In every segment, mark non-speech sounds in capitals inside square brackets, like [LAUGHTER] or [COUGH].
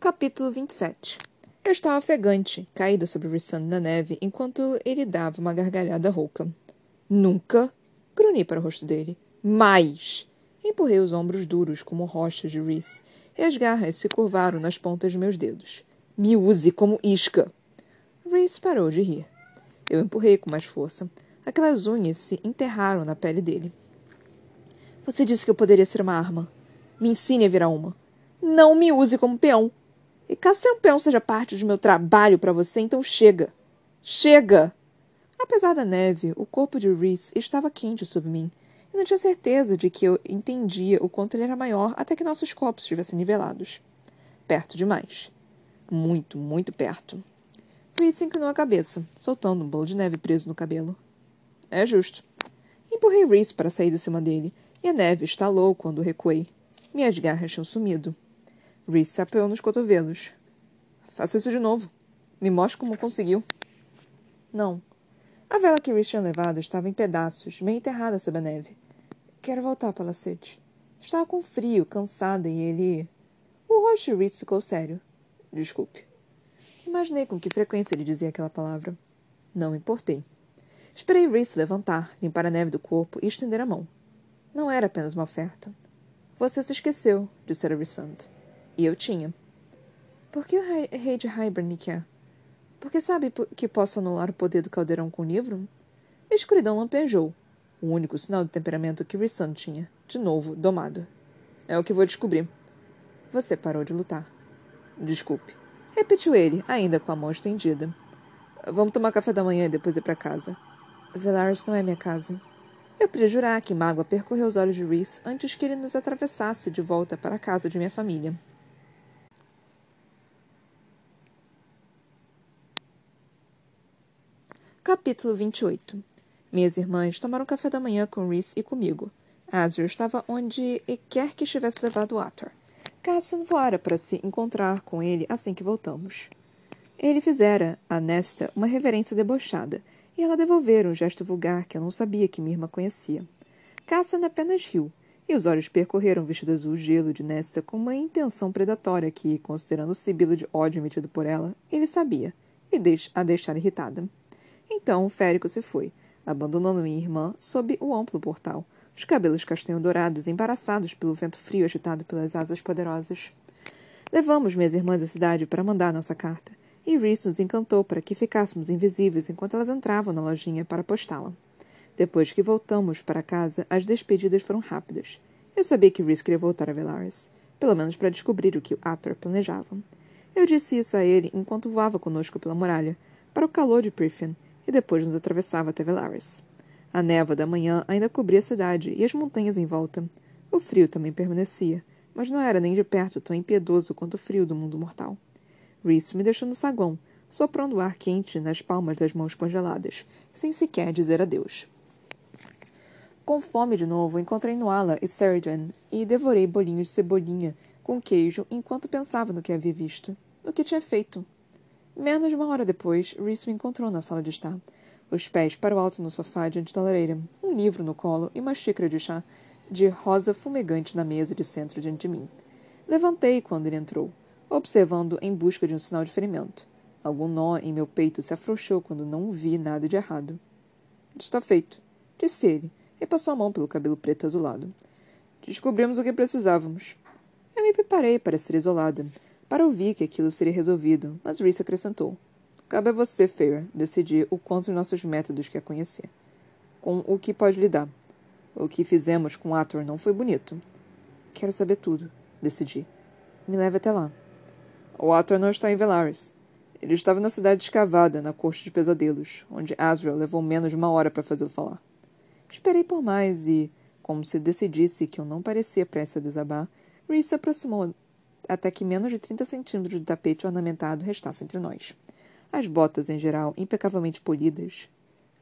Capítulo 27 Eu estava ofegante, caída sobre o Rissand na neve, enquanto ele dava uma gargalhada rouca. Nunca! Grunhi para o rosto dele. Mais! Empurrei os ombros duros como rochas de Reese, e as garras se curvaram nas pontas de meus dedos. Me use como isca! Reese parou de rir. Eu empurrei com mais força. Aquelas unhas se enterraram na pele dele. Você disse que eu poderia ser uma arma. Me ensine a virar uma. Não me use como peão. E caso ser um peão seja parte de meu trabalho para você, então chega. Chega! Apesar da neve, o corpo de Reese estava quente sob mim. E não tinha certeza de que eu entendia o quanto ele era maior até que nossos corpos estivessem nivelados. Perto demais. Muito, muito perto. Reese inclinou a cabeça, soltando um bolo de neve preso no cabelo. É justo. Empurrei Reese para sair de cima dele, e a neve estalou quando recuei. Minhas garras tinham sumido. Reese se apoiou nos cotovelos. Faça isso de novo. Me mostre como conseguiu. Não. A vela que Reese tinha levado estava em pedaços, meio enterrada sob a neve. Quero voltar, Palacete. Estava com frio, cansada, e ele. O rosto de Reese ficou sério. Desculpe. Imaginei com que frequência ele dizia aquela palavra. Não importei. Esperei Reese levantar, limpar a neve do corpo e estender a mão. Não era apenas uma oferta. Você se esqueceu, dissera Rissant. E eu tinha. Por que o rei de Hybern quer? Porque sabe que posso anular o poder do caldeirão com o livro? A escuridão lampejou. O único sinal de temperamento que Rissant tinha. De novo, domado. É o que vou descobrir. Você parou de lutar. Desculpe. Repetiu ele, ainda com a mão estendida. Vamos tomar café da manhã e depois ir para casa. Velaris não é minha casa. Eu podia jurar que mágoa percorreu os olhos de Reese antes que ele nos atravessasse de volta para a casa de minha família. Capítulo 28 Minhas irmãs tomaram café da manhã com Reese e comigo. Azure estava onde quer que estivesse levado Ator. Cassian voara para se encontrar com ele assim que voltamos. Ele fizera a Nesta uma reverência debochada, e ela devolvera um gesto vulgar que eu não sabia que minha irmã conhecia. Cassian apenas riu, e os olhos percorreram o vestido azul gelo de Nesta com uma intenção predatória que, considerando o sibilo de ódio emitido por ela, ele sabia, e a deixar irritada. Então o férico se foi, abandonando minha irmã sob o amplo portal, os cabelos castanho-dourados embaraçados pelo vento frio agitado pelas asas poderosas. Levamos minhas irmãs à cidade para mandar nossa carta, e Reese nos encantou para que ficássemos invisíveis enquanto elas entravam na lojinha para postá-la. Depois que voltamos para casa, as despedidas foram rápidas. Eu sabia que Reese queria voltar a Velaris, pelo menos para descobrir o que o Ator planejava. Eu disse isso a ele enquanto voava conosco pela muralha, para o calor de Priffin, e depois nos atravessava até Velaris. A névoa da manhã ainda cobria a cidade e as montanhas em volta. O frio também permanecia, mas não era nem de perto tão impiedoso quanto o frio do mundo mortal. Reese me deixou no saguão, soprando o ar quente nas palmas das mãos congeladas, sem sequer dizer adeus. Com fome de novo, encontrei Noala e Sheridan e devorei bolinhos de cebolinha com queijo enquanto pensava no que havia visto, no que tinha feito. Menos de uma hora depois, Reese me encontrou na sala de estar, os pés para o alto no sofá diante da lareira, um livro no colo e uma xícara de chá de rosa fumegante na mesa de centro diante de mim. Levantei quando ele entrou, observando em busca de um sinal de ferimento. Algum nó em meu peito se afrouxou quando não vi nada de errado. Está feito, disse ele, e passou a mão pelo cabelo preto azulado. Descobrimos o que precisávamos. Eu me preparei para ser isolada, para ouvir que aquilo seria resolvido, mas Reese acrescentou. Cabe a você, Fair, decidir o quanto nossos métodos quer conhecer. Com o que pode lidar. O que fizemos com Ator não foi bonito. Quero saber tudo, decidi. Me leve até lá. O Ator não está em Velaris. Ele estava na cidade escavada, na corte de pesadelos, onde Azrael levou menos de uma hora para fazê-lo falar. Esperei por mais e, como se decidisse que eu não parecia prestes a desabar, Reese se aproximou até que menos de 30 centímetros de tapete ornamentado restasse entre nós as botas em geral impecavelmente polidas.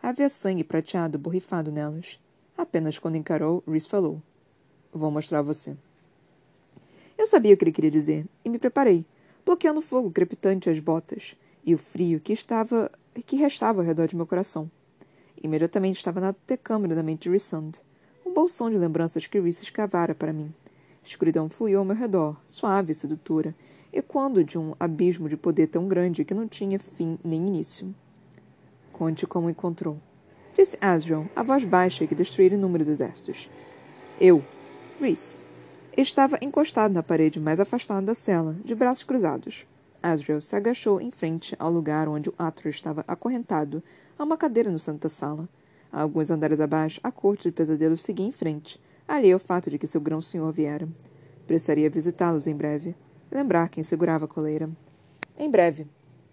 Havia sangue prateado borrifado nelas. Apenas quando encarou, Reese falou: Vou mostrar a você. Eu sabia o que ele queria dizer e me preparei, bloqueando o fogo crepitante às botas e o frio que estava que restava ao redor de meu coração. Imediatamente estava na tecâmara da mente de Rissand, um bolsão de lembranças que Reese escavara para mim. Escuridão fluiu ao meu redor, suave e sedutora, ecoando de um abismo de poder tão grande que não tinha fim nem início. Conte como encontrou. Disse Asriel, a voz baixa que destruíra inúmeros exércitos. Eu, Reese, estava encostado na parede mais afastada da cela, de braços cruzados. Asriel se agachou em frente ao lugar onde o Ator estava acorrentado, a uma cadeira no centro da sala. A alguns andares abaixo, a corte de pesadelos seguia em frente, alheia ao fato de que seu grão-senhor viera. Precisaria visitá-los em breve. Lembrar quem segurava a coleira. Em breve.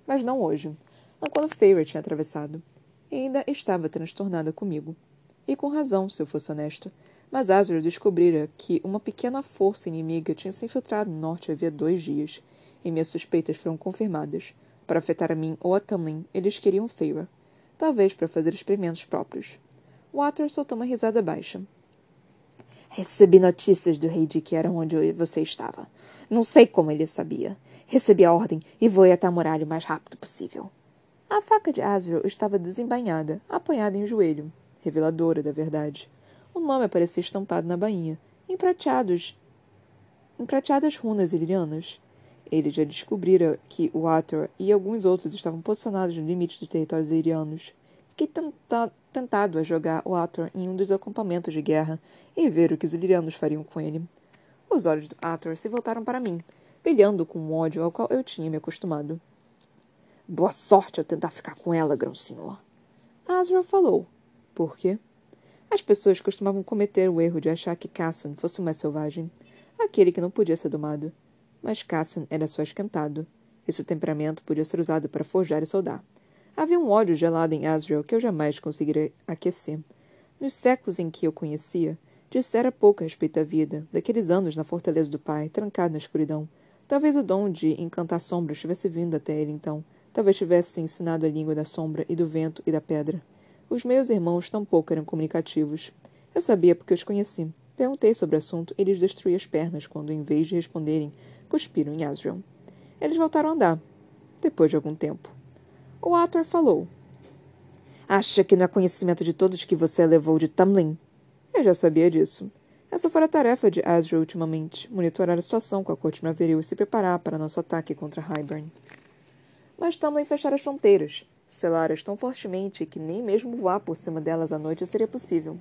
Mas não hoje. Não quando Feyre tinha atravessado. E ainda estava transtornada comigo. E com razão, se eu fosse honesto. Mas Azrael descobrira que uma pequena força inimiga tinha se infiltrado no norte havia dois dias. E minhas suspeitas foram confirmadas. Para afetar a mim ou a Tamlin, eles queriam Feyre. Talvez para fazer experimentos próprios. Water soltou uma risada baixa. Recebi notícias do rei de que era onde você estava. Não sei como ele sabia. Recebi a ordem e voei até a muralha o mais rápido possível. A faca de Azrael estava desembainhada, apoiada em um joelho, reveladora da verdade. O nome aparecia estampado na bainha, em prateados, em prateadas runas ilirianas. Ele já descobrira que o Ator e alguns outros estavam posicionados no limite dos territórios irianos. Fiquei tenta tentado a jogar o Ator em um dos acampamentos de guerra e ver o que os ilirianos fariam com ele. Os olhos do Ator se voltaram para mim, brilhando com um ódio ao qual eu tinha me acostumado. Boa sorte ao tentar ficar com ela, grão-senhor. Azrael falou. Por quê? As pessoas costumavam cometer o erro de achar que Cassan fosse o mais selvagem, aquele que não podia ser domado. Mas Cassan era só esquentado, e seu temperamento podia ser usado para forjar e soldar. Havia um ódio gelado em Azrael que eu jamais conseguiria aquecer. Nos séculos em que eu conhecia, dissera pouco a respeito da vida, daqueles anos na fortaleza do pai, trancado na escuridão. Talvez o dom de encantar sombras tivesse vindo até ele então, Talvez tivesse ensinado a língua da sombra e do vento e da pedra. Os meus irmãos tampouco eram comunicativos. Eu sabia porque os conheci. Perguntei sobre o assunto e eles destruí as pernas quando, em vez de responderem, cuspiram em Asriel. Eles voltaram a andar, depois de algum tempo. O Ator falou. Acha que não é conhecimento de todos que você levou de Tamlin? Eu já sabia disso. Essa foi a tarefa de Asriel ultimamente, monitorar a situação com a corte Maveril e se preparar para nosso ataque contra Hybern mas também fechar as fronteiras, selá-las tão fortemente que nem mesmo voar por cima delas à noite seria possível.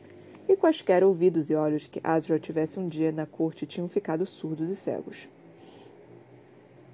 E quaisquer ouvidos e olhos que Azrael tivesse um dia na corte tinham ficado surdos e cegos.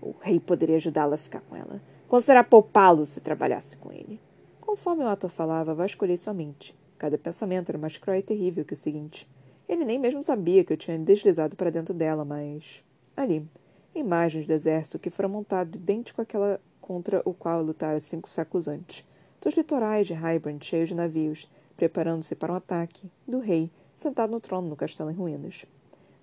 O rei poderia ajudá-la a ficar com ela. Considerar poupá-lo se trabalhasse com ele. Conforme o ator falava, vasculhei sua mente. Cada pensamento era mais cruel e terrível que o seguinte. Ele nem mesmo sabia que eu tinha deslizado para dentro dela, mas. Ali, imagens do exército que foram montado idêntico àquela contra o qual lutara cinco séculos antes, dos litorais de Hybern cheios de navios, preparando-se para um ataque, do rei, sentado no trono no castelo em ruínas.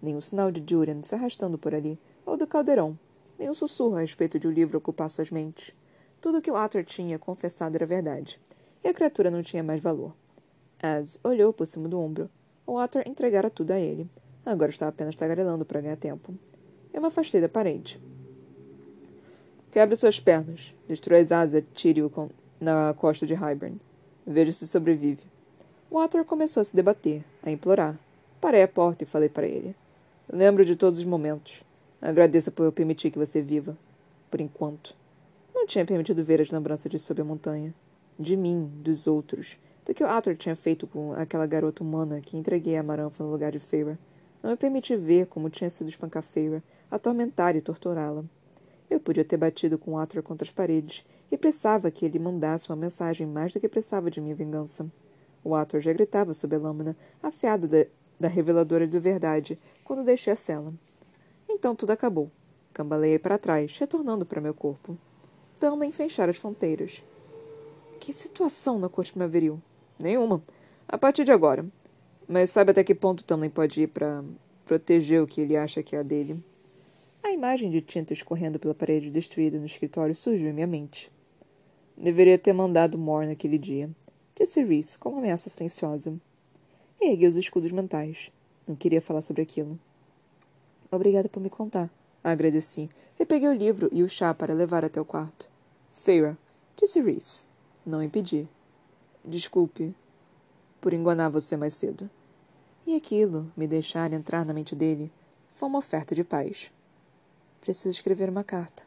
Nenhum sinal de Durian se arrastando por ali, ou do caldeirão, nenhum sussurro a respeito de o um livro ocupar suas mentes. Tudo o que o Arthur tinha confessado era verdade, e a criatura não tinha mais valor. Az olhou por cima do ombro. O Arthur entregara tudo a ele. Agora estava apenas tagarelando para ganhar tempo. Eu me afastei da parede. Quebre suas pernas. Destrua as asas Tírio na costa de Hybern. Veja se sobrevive. Water começou a se debater, a implorar. Parei à porta e falei para ele. Lembro de todos os momentos. Agradeça por eu permitir que você viva. Por enquanto. Não tinha permitido ver as lembranças de sob a montanha. De mim, dos outros. Do que o Arthur tinha feito com aquela garota humana que entreguei a Maranfa no lugar de Feira. Não me permiti ver como tinha sido espancar Feira, atormentar e torturá-la. Eu podia ter batido com Arthur contra as paredes e precisava que ele mandasse uma mensagem mais do que precisava de minha vingança. O Arthur já gritava sob a lâmina, afiada da, da reveladora de verdade, quando deixei a cela. Então tudo acabou. Cambaleei para trás, retornando para meu corpo. Tamlin fechara as fronteiras. Que situação na corte primaveril? Nenhuma. A partir de agora. Mas sabe até que ponto Tamlin pode ir para proteger o que ele acha que é a dele. A imagem de tinta escorrendo pela parede destruída no escritório surgiu em minha mente. Deveria ter mandado Mor naquele dia, disse Reese com uma ameaça silenciosa. E os escudos mentais. Não queria falar sobre aquilo. Obrigada por me contar. Agradeci e peguei o livro e o chá para levar até o quarto. Feira, disse Reese. Não impedi. Desculpe por enganar você mais cedo. E aquilo, me deixar entrar na mente dele, Foi uma oferta de paz. Preciso escrever uma carta.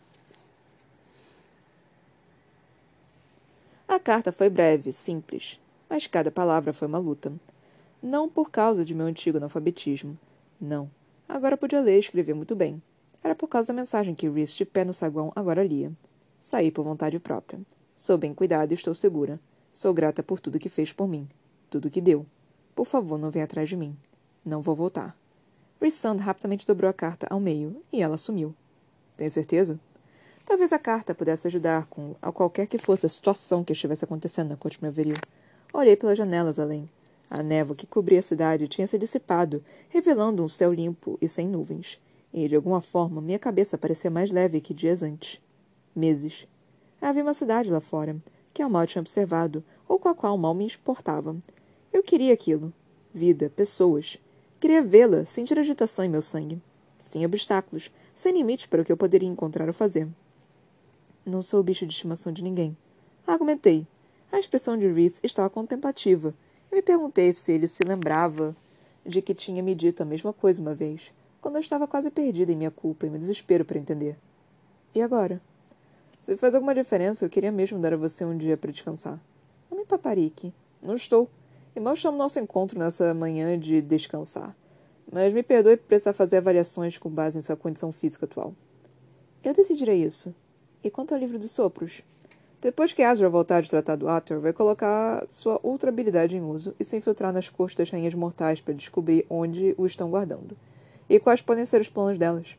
A carta foi breve, simples, mas cada palavra foi uma luta. Não por causa de meu antigo analfabetismo. Não. Agora podia ler e escrever muito bem. Era por causa da mensagem que Rhys, de pé no saguão, agora lia. Saí por vontade própria. Sou bem cuidada e estou segura. Sou grata por tudo que fez por mim. Tudo que deu. Por favor, não venha atrás de mim. Não vou voltar. Rhysand rapidamente dobrou a carta ao meio e ela sumiu. Tem certeza? Talvez a carta pudesse ajudar com a qualquer que fosse a situação que estivesse acontecendo na corte Primaveril. Olhei pelas janelas além. A névoa que cobria a cidade tinha se dissipado, revelando um céu limpo e sem nuvens. E, de alguma forma, minha cabeça parecia mais leve que dias antes. Meses. Havia uma cidade lá fora, que eu mal tinha observado, ou com a qual mal me importava. Eu queria aquilo. Vida, pessoas. Queria vê-la, sentir agitação em meu sangue. Sem obstáculos, sem limites para o que eu poderia encontrar ou fazer. Não sou o bicho de estimação de ninguém. Argumentei. A expressão de Reese estava contemplativa. Eu me perguntei se ele se lembrava de que tinha me dito a mesma coisa uma vez, quando eu estava quase perdida em minha culpa e meu desespero para entender. E agora? Se faz alguma diferença, eu queria mesmo dar a você um dia para descansar. Não me paparique. Não estou. E mal chamo nosso encontro nessa manhã de descansar. Mas me perdoe por precisar fazer avaliações com base em sua condição física atual. Eu decidirei isso. E quanto ao livro dos sopros? Depois que Azra voltar de tratar do Ator, vai colocar sua ultra habilidade em uso e se infiltrar nas costas das rainhas mortais para descobrir onde o estão guardando. E quais podem ser os planos delas.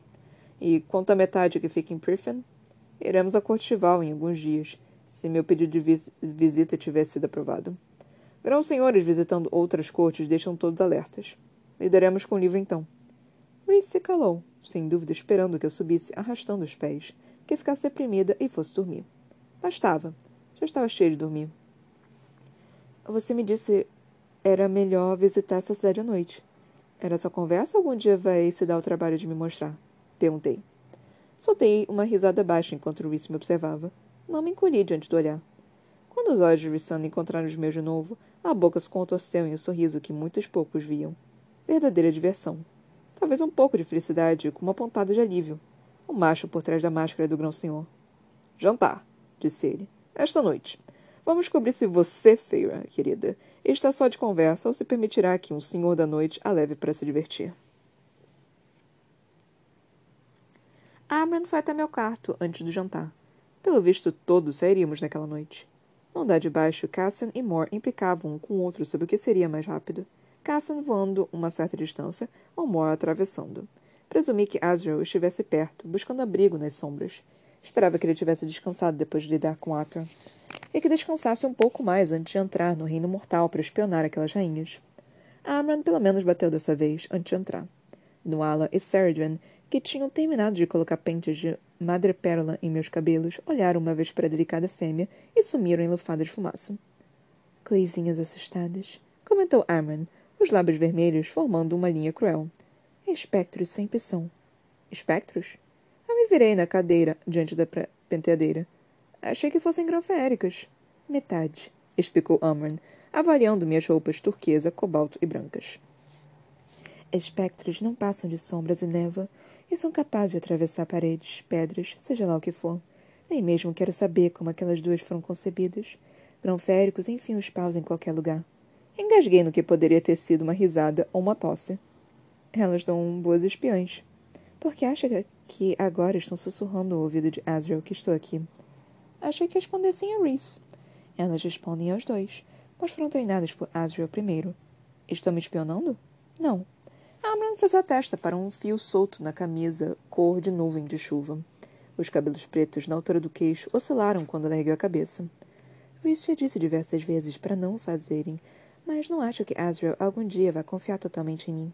E quanto à metade que fica em Priffen, iremos a Cortival em alguns dias, se meu pedido de vis visita tiver sido aprovado. Grãos senhores visitando outras cortes deixam todos alertas. Lidaremos com o livro então. Reese se calou, sem dúvida esperando que eu subisse arrastando os pés que ficasse deprimida e fosse dormir. Bastava. Já estava cheia de dormir. Você me disse era melhor visitar essa cidade à noite. Era só conversa ou algum dia vai se dar o trabalho de me mostrar? Perguntei. Soltei uma risada baixa enquanto Reese me observava. Não me encolhi diante do olhar. Quando os olhos de Rissana encontraram os meus de novo, a boca se contorceu em um sorriso que muitos poucos viam. Verdadeira diversão. Talvez um pouco de felicidade, com uma pontada de alívio o macho por trás da máscara do grão-senhor. Jantar, disse ele. Esta noite. Vamos descobrir se você, Feira, querida, está só de conversa ou se permitirá que um senhor da noite a leve para se divertir. Amran foi até meu quarto antes do jantar. Pelo visto, todos sairíamos naquela noite. No andar de baixo, Cassian e Moore implicavam um com o outro sobre o que seria mais rápido. Cassian voando uma certa distância, ou Moore atravessando. Presumi que Azrael estivesse perto, buscando abrigo nas sombras. Esperava que ele tivesse descansado depois de lidar com Ator. E que descansasse um pouco mais antes de entrar no reino mortal para espionar aquelas rainhas. Amran pelo menos bateu dessa vez, antes de entrar. Nuala e Saradwan, que tinham terminado de colocar pentes de madrepérola em meus cabelos, olharam uma vez para a delicada fêmea e sumiram em lufadas de fumaça. Coisinhas assustadas, comentou Amran, os lábios vermelhos formando uma linha cruel. Espectros sempre são. Espectros? Virei na cadeira diante da penteadeira. Achei que fossem granféricas. Metade, explicou Amran, avaliando minhas roupas turquesa, cobalto e brancas. Espectros não passam de sombras e neva e são capazes de atravessar paredes, pedras, seja lá o que for. Nem mesmo quero saber como aquelas duas foram concebidas. Granféricos enfiam os paus em qualquer lugar. Engasguei no que poderia ter sido uma risada ou uma tosse. Elas são boas espiãs. Porque acha que agora estão sussurrando o ouvido de Azrael que estou aqui? Achei que respondessem a Reese. Elas respondem aos dois, mas foram treinadas por Azrael primeiro. Estão me espionando? Não. Amran fez a testa para um fio solto na camisa cor de nuvem de chuva. Os cabelos pretos na altura do queixo oscilaram quando ela ergueu a cabeça. Reese já disse diversas vezes para não o fazerem, mas não acho que Azrael algum dia vá confiar totalmente em mim.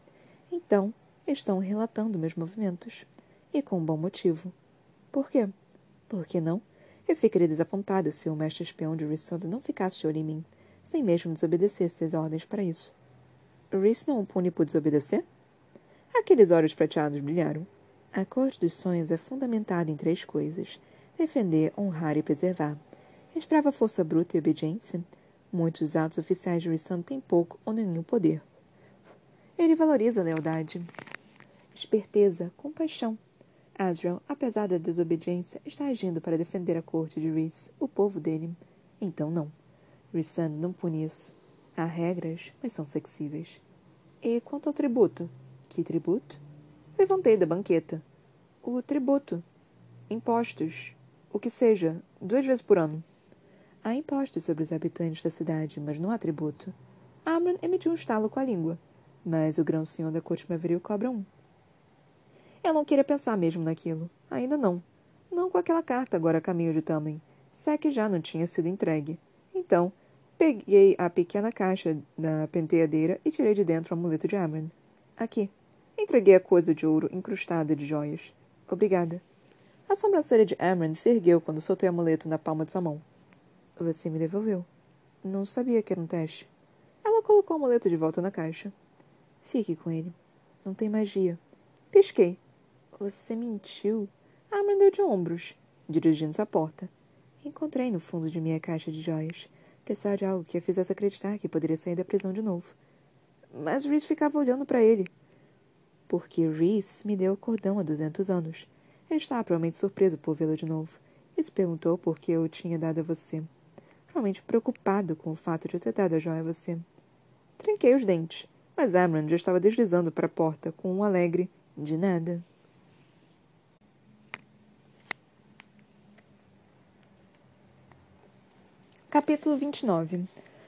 Então, estão relatando meus movimentos. E com bom motivo. Por quê? Por que não? Eu ficaria desapontada se o mestre espião de Rissando não ficasse de olho em mim, sem mesmo desobedecesse as ordens para isso. Rhys não o pune por desobedecer? Aqueles olhos prateados brilharam. A corte dos sonhos é fundamentada em três coisas: defender, honrar e preservar. Esprava força bruta e obediência. Muitos altos oficiais de Rissando têm pouco ou nenhum poder. Ele valoriza a lealdade. Esperteza, compaixão. Asriel, apesar da desobediência, está agindo para defender a corte de Rhys, o povo dele. Então não. Rhysand não pune isso. Há regras, mas são flexíveis. E quanto ao tributo? Que tributo? Levantei da banqueta. O tributo. Impostos. O que seja, duas vezes por ano. Há impostos sobre os habitantes da cidade, mas não há tributo. Amran emitiu um estalo com a língua. Mas o grão-senhor da corte Maveril cobra um. Eu não queria pensar mesmo naquilo. Ainda não. Não com aquela carta agora a caminho de Tamlin. Se é que já não tinha sido entregue. Então, peguei a pequena caixa da penteadeira e tirei de dentro o amuleto de Amran. Aqui. Entreguei a coisa de ouro incrustada de joias. Obrigada. A sobrancelha de Amran se ergueu quando soltei o amuleto na palma de sua mão. Você me devolveu. Não sabia que era um teste. Ela colocou o amuleto de volta na caixa. Fique com ele. Não tem magia. Pisquei. Você mentiu? Amran deu de ombros, dirigindo-se à porta. Encontrei no fundo de minha caixa de joias, apesar de algo que a fizesse acreditar que poderia sair da prisão de novo. Mas Reese ficava olhando para ele. Porque Reese me deu o cordão há duzentos anos. Ele estava provavelmente surpreso por vê-lo de novo. E se perguntou por que eu o tinha dado a você. Provavelmente preocupado com o fato de eu ter dado a joia a você. Tranquei os dentes, mas Amran já estava deslizando para a porta com um alegre de nada. Capítulo 29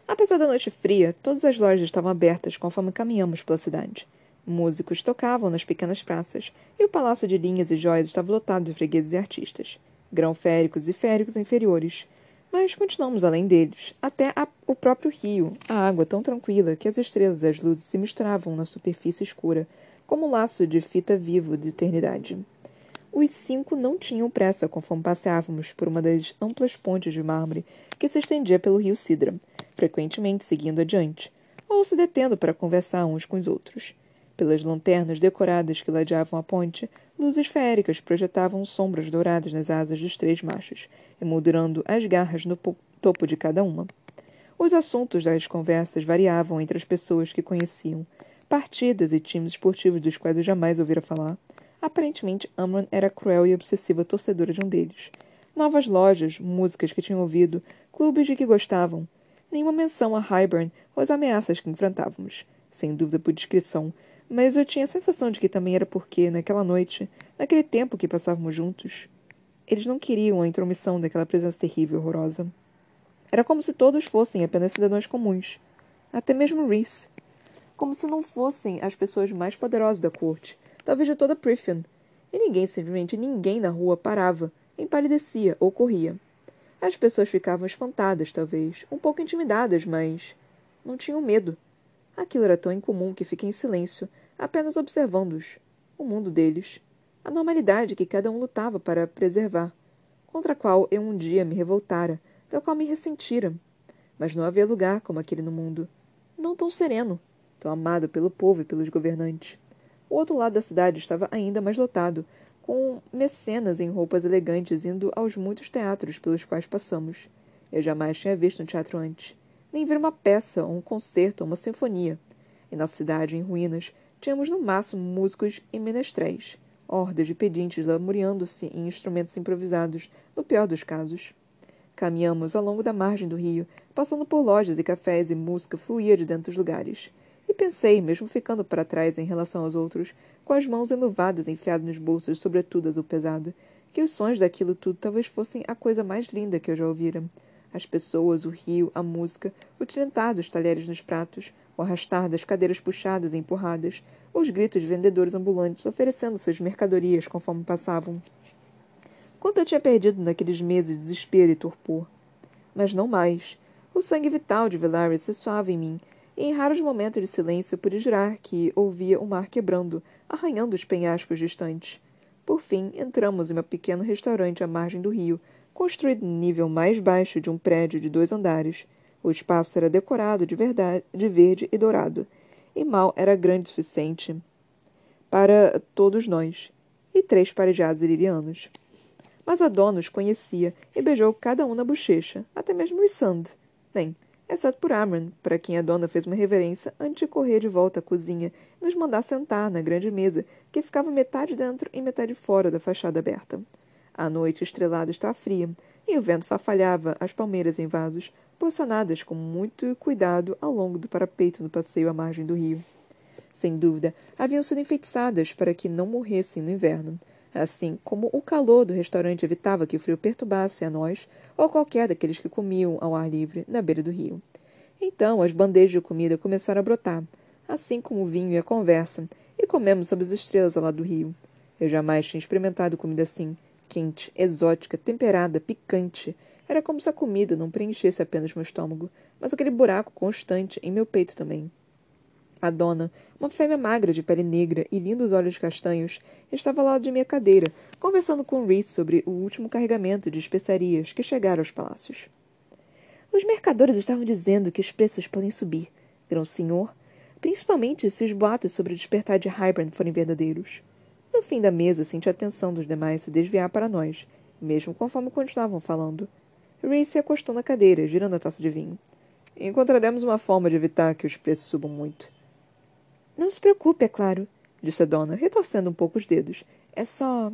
Apesar da noite fria, todas as lojas estavam abertas conforme caminhamos pela cidade. Músicos tocavam nas pequenas praças, e o palácio de linhas e joias estava lotado de fregueses e artistas, grão-féricos e féricos inferiores. Mas continuamos além deles, até a, o próprio rio, a água tão tranquila que as estrelas e as luzes se misturavam na superfície escura, como um laço de fita vivo de eternidade. Os cinco não tinham pressa conforme passeávamos por uma das amplas pontes de mármore que se estendia pelo rio Sidra, frequentemente seguindo adiante, ou se detendo para conversar uns com os outros. Pelas lanternas decoradas que ladeavam a ponte, luzes féricas projetavam sombras douradas nas asas dos três machos, emoldurando as garras no topo de cada uma. Os assuntos das conversas variavam entre as pessoas que conheciam, partidas e times esportivos dos quais eu jamais ouvira falar, Aparentemente, Amon era cruel e obsessiva torcedora de um deles. Novas lojas, músicas que tinham ouvido, clubes de que gostavam. Nenhuma menção a Highburn ou as ameaças que enfrentávamos. Sem dúvida por discrição, mas eu tinha a sensação de que também era porque, naquela noite, naquele tempo que passávamos juntos, eles não queriam a intromissão daquela presença terrível e horrorosa. Era como se todos fossem apenas cidadãos comuns. Até mesmo Reese. Como se não fossem as pessoas mais poderosas da corte, talvez de toda Prithian. E ninguém, simplesmente ninguém na rua parava, empalidecia ou corria. As pessoas ficavam espantadas, talvez, um pouco intimidadas, mas não tinham medo. Aquilo era tão incomum que fiquei em silêncio, apenas observando-os, o mundo deles, a normalidade que cada um lutava para preservar, contra a qual eu um dia me revoltara, da qual me ressentira. Mas não havia lugar como aquele no mundo, não tão sereno, tão amado pelo povo e pelos governantes. O outro lado da cidade estava ainda mais lotado, com mecenas em roupas elegantes indo aos muitos teatros pelos quais passamos. Eu jamais tinha visto um teatro antes, nem ver uma peça, ou um concerto, ou uma sinfonia. E na cidade, em ruínas, tínhamos no máximo músicos e menestréis, hordas de pedintes lamuriando-se em instrumentos improvisados, no pior dos casos. Caminhamos ao longo da margem do rio, passando por lojas e cafés e música fluía de dentro dos lugares. E pensei, mesmo ficando para trás em relação aos outros, com as mãos enluvadas enfiadas nos bolsos, sobretudo azul pesado, que os sons daquilo tudo talvez fossem a coisa mais linda que eu já ouvira. As pessoas, o rio, a música, o tilintar dos talheres nos pratos, o arrastar das cadeiras puxadas e empurradas, os gritos de vendedores ambulantes oferecendo suas mercadorias conforme passavam. Quanto eu tinha perdido naqueles meses de desespero e torpor. Mas não mais. O sangue vital de Velaris ressoava em mim, em raros momentos de silêncio pude jurar que ouvia o mar quebrando, arranhando os penhascos distantes. Por fim, entramos em um pequeno restaurante à margem do rio, construído no nível mais baixo de um prédio de dois andares. O espaço era decorado de, verdade, de verde e dourado, e mal era grande o suficiente para todos nós, e três parejados ilirianos. Mas a dona os conhecia e beijou cada um na bochecha, até mesmo Rissand. Bem, exceto por Amran, para quem a dona fez uma reverência antes de correr de volta à cozinha nos mandar sentar na grande mesa, que ficava metade dentro e metade fora da fachada aberta. A noite estrelada estava fria, e o vento farfalhava as palmeiras em vasos, posicionadas com muito cuidado ao longo do parapeito no passeio à margem do rio. Sem dúvida, haviam sido enfeitiçadas para que não morressem no inverno, assim como o calor do restaurante evitava que o frio perturbasse a nós ou qualquer daqueles que comiam ao ar livre na beira do rio. Então as bandejas de comida começaram a brotar, assim como o vinho e a conversa, e comemos sob as estrelas ao lado do rio. Eu jamais tinha experimentado comida assim, quente, exótica, temperada, picante. Era como se a comida não preenchesse apenas meu estômago, mas aquele buraco constante em meu peito também. A dona, uma fêmea magra de pele negra e lindos olhos castanhos, estava ao lado de minha cadeira, conversando com Reese sobre o último carregamento de especiarias que chegaram aos palácios. Os mercadores estavam dizendo que os preços podem subir, grão senhor, principalmente se os boatos sobre o despertar de Hybern forem verdadeiros. No fim da mesa, senti a atenção dos demais se desviar para nós, mesmo conforme continuavam falando. Reese se acostou na cadeira, girando a taça de vinho. Encontraremos uma forma de evitar que os preços subam muito. Não se preocupe, é claro, disse a dona, retorcendo um pouco os dedos. É só.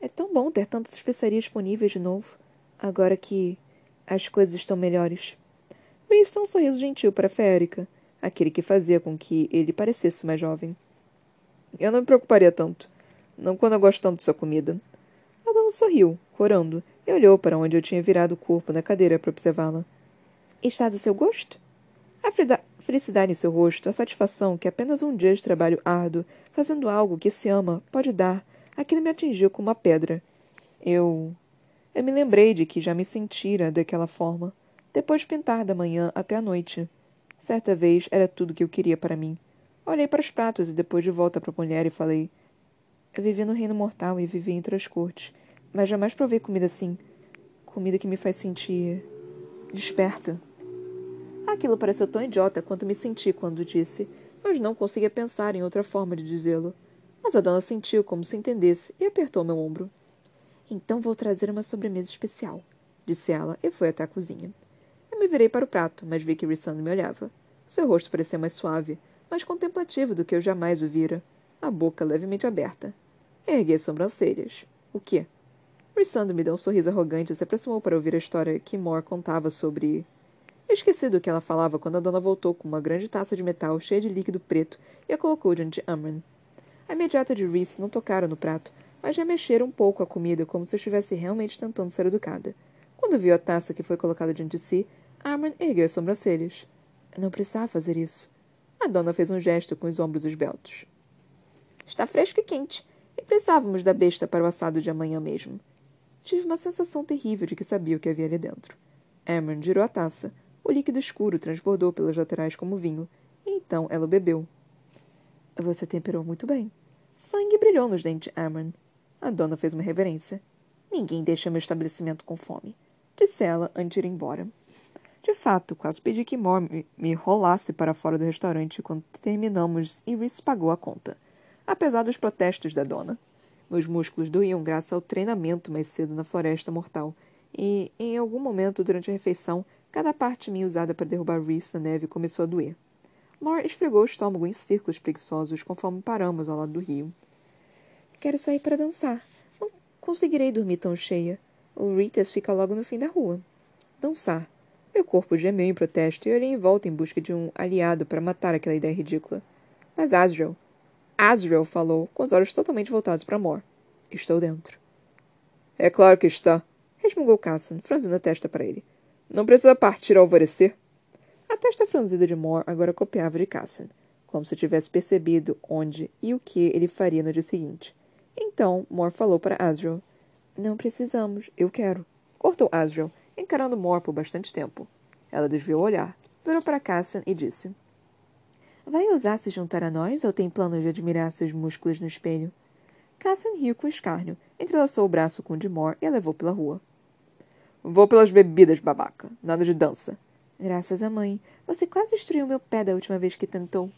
É tão bom ter tantas especiarias disponíveis de novo, agora que as coisas estão melhores. Reese um sorriso gentil para Férica, aquele que fazia com que ele parecesse mais jovem. Eu não me preocuparia tanto. Não quando eu gosto tanto de sua comida. A dona sorriu, corando, e olhou para onde eu tinha virado o corpo na cadeira para observá-la. Está do seu gosto? A felicidade em seu rosto, a satisfação que apenas um dia de trabalho árduo, fazendo algo que se ama, pode dar, aquilo me atingiu como uma pedra. Eu. Eu me lembrei de que já me sentira daquela forma, depois de pintar da manhã até a noite. Certa vez era tudo que eu queria para mim. Olhei para os pratos e depois de volta para a mulher e falei: Eu vivi no reino mortal e vivi entre as cortes, mas jamais provei comida assim. Comida que me faz sentir. desperta. Aquilo pareceu tão idiota quanto me senti quando disse, mas não conseguia pensar em outra forma de dizê-lo. Mas a dona sentiu como se entendesse e apertou meu ombro. Então vou trazer uma sobremesa especial, disse ela e foi até a cozinha. Eu me virei para o prato, mas vi que Rissando me olhava. Seu rosto parecia mais suave, mais contemplativo do que eu jamais o vira, a boca levemente aberta. Ergui as sobrancelhas. O quê? Rissando me deu um sorriso arrogante e se aproximou para ouvir a história que Moore contava sobre Esqueci do que ela falava quando a dona voltou com uma grande taça de metal cheia de líquido preto e a colocou diante de Amran. A imediata de Reese não tocaram no prato, mas já mexeram um pouco a comida como se estivesse realmente tentando ser educada. Quando viu a taça que foi colocada diante de si, Amran ergueu as sobrancelhas. Não precisava fazer isso. A dona fez um gesto com os ombros esbeltos. Está fresco e quente, e precisávamos da besta para o assado de amanhã mesmo. Tive uma sensação terrível de que sabia o que havia ali dentro. Amran girou a taça, o líquido escuro transbordou pelas laterais como vinho, então ela o bebeu. Você temperou muito bem. Sangue brilhou nos dentes de Amron. A dona fez uma reverência. Ninguém deixa meu estabelecimento com fome, disse ela antes de ir embora. De fato, quase pedi que Moore me rolasse para fora do restaurante quando terminamos e Reese pagou a conta, apesar dos protestos da dona. Meus músculos doíam graças ao treinamento mais cedo na floresta mortal, e, em algum momento durante a refeição, Cada parte minha usada para derrubar Reese na neve começou a doer. Moore esfregou o estômago em círculos preguiçosos conforme paramos ao lado do rio. Quero sair para dançar. Não conseguirei dormir tão cheia. O Ritas fica logo no fim da rua. Dançar. Meu corpo gemeu em protesto e olhei em volta em busca de um aliado para matar aquela ideia ridícula. Mas Asriel. Asriel falou, com os olhos totalmente voltados para Moore. Estou dentro. É claro que está, resmungou Casson, franzindo a testa para ele. Não precisa partir ao alvorecer. A testa franzida de Moore agora copiava de Cassian, como se tivesse percebido onde e o que ele faria no dia seguinte. Então, Moore falou para Asriel. Não precisamos, eu quero. Cortou Asriel, encarando Moore por bastante tempo. Ela desviou o olhar, virou para Cassian e disse. Vai ousar se juntar a nós ou tem planos de admirar seus músculos no espelho? Cassian riu com escárnio, entrelaçou o braço com o de Moore e a levou pela rua. Vou pelas bebidas, babaca. Nada de dança. Graças à mãe. Você quase destruiu meu pé da última vez que tentou.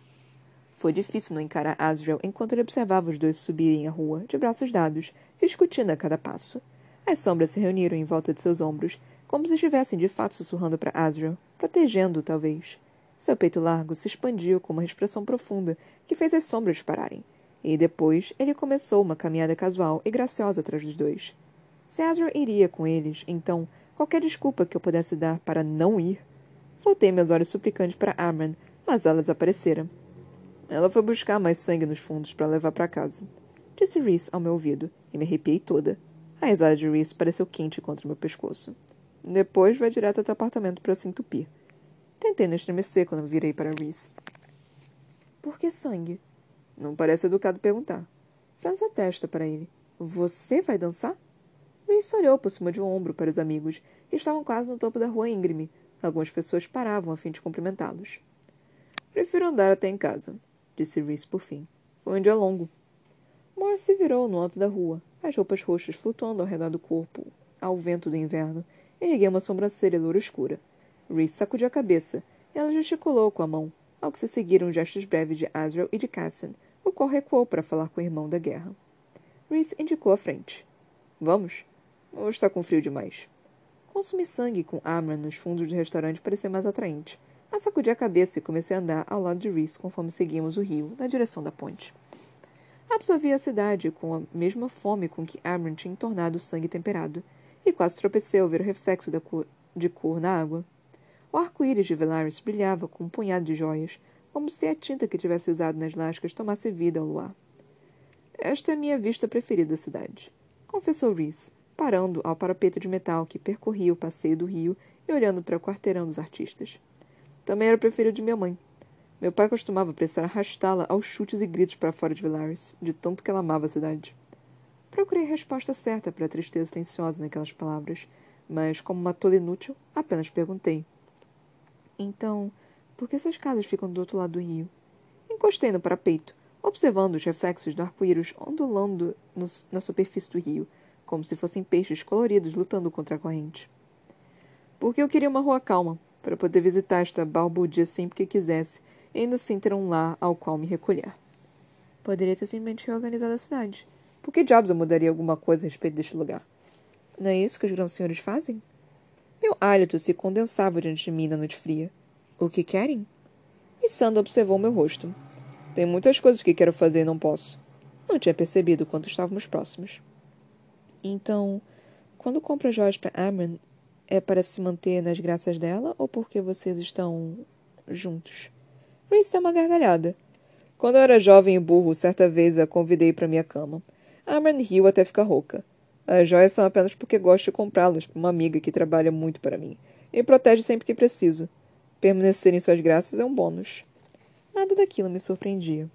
Foi difícil não encarar Asriel enquanto ele observava os dois subirem a rua, de braços dados, discutindo a cada passo. As sombras se reuniram em volta de seus ombros, como se estivessem de fato sussurrando para Asriel, protegendo-o, talvez. Seu peito largo se expandiu com uma expressão profunda que fez as sombras pararem. E depois ele começou uma caminhada casual e graciosa atrás dos dois. Azra iria com eles, então, qualquer desculpa que eu pudesse dar para não ir. Voltei meus olhos suplicantes para Amran, mas ela desaparecera. Ela foi buscar mais sangue nos fundos para levar para casa. Disse Reese ao meu ouvido, e me arrepiei toda. A risada de Reese pareceu quente contra meu pescoço. Depois vai direto até o apartamento para se entupir. Tentei não estremecer quando virei para Reese. Por que sangue? Não parece educado perguntar. Franz a testa para ele. Você vai dançar? Reese olhou por cima de um ombro para os amigos, que estavam quase no topo da rua íngreme. Algumas pessoas paravam a fim de cumprimentá-los. Prefiro andar até em casa, disse Reese por fim. Foi um dia longo. Morris se virou no alto da rua, as roupas roxas flutuando ao redor do corpo, ao vento do inverno, ergueu uma sobrancelha loura escura. Reese sacudiu a cabeça, ela gesticulou com a mão, ao que se seguiram gestos breves de Azrael e de Cassian, o qual recuou para falar com o irmão da guerra. Reese indicou a frente. Vamos? Ou está com frio demais? Consumir sangue com Amran nos fundos do restaurante parecia mais atraente. Mas sacudi a cabeça e comecei a andar ao lado de Reese conforme seguimos o rio, na direção da ponte. Absorvi a cidade com a mesma fome com que Amran tinha entornado o sangue temperado, e quase tropecei ao ver o reflexo cor, de cor na água. O arco-íris de Velaris brilhava com um punhado de joias, como se a tinta que tivesse usado nas lascas tomasse vida ao luar. Esta é a minha vista preferida da cidade, confessou Reese, parando ao parapeito de metal que percorria o passeio do rio e olhando para o quarteirão dos artistas. Também era o preferido de minha mãe. Meu pai costumava precisar arrastá-la aos chutes e gritos para fora de Velaris, de tanto que ela amava a cidade. Procurei a resposta certa para a tristeza silenciosa naquelas palavras, mas, como uma tola inútil, apenas perguntei. Então, por que suas casas ficam do outro lado do rio? Encostei no parapeito, observando os reflexos do arco-íris ondulando no, na superfície do rio, como se fossem peixes coloridos lutando contra a corrente. Porque eu queria uma rua calma, para poder visitar esta balbúrdia sempre que quisesse, e ainda assim ter um lar ao qual me recolher. Poderia ter simplesmente reorganizado a cidade. Por que diabos eu mudaria alguma coisa a respeito deste lugar? Não é isso que os grãos senhores fazem? Meu hálito se condensava diante de mim na noite fria. O que querem? E Sandra observou meu rosto. Tem muitas coisas que quero fazer e não posso. Não tinha percebido quanto estávamos próximos. Então, quando compra joias para Amran, é para se manter nas graças dela ou porque vocês estão juntos? Reese deu uma gargalhada. Quando eu era jovem e burro, certa vez a convidei para minha cama. Amran riu até ficar rouca. As joias são apenas porque gosto de comprá-las para uma amiga que trabalha muito para mim e protege sempre que preciso. Permanecer em suas graças é um bônus. Nada daquilo me surpreendia.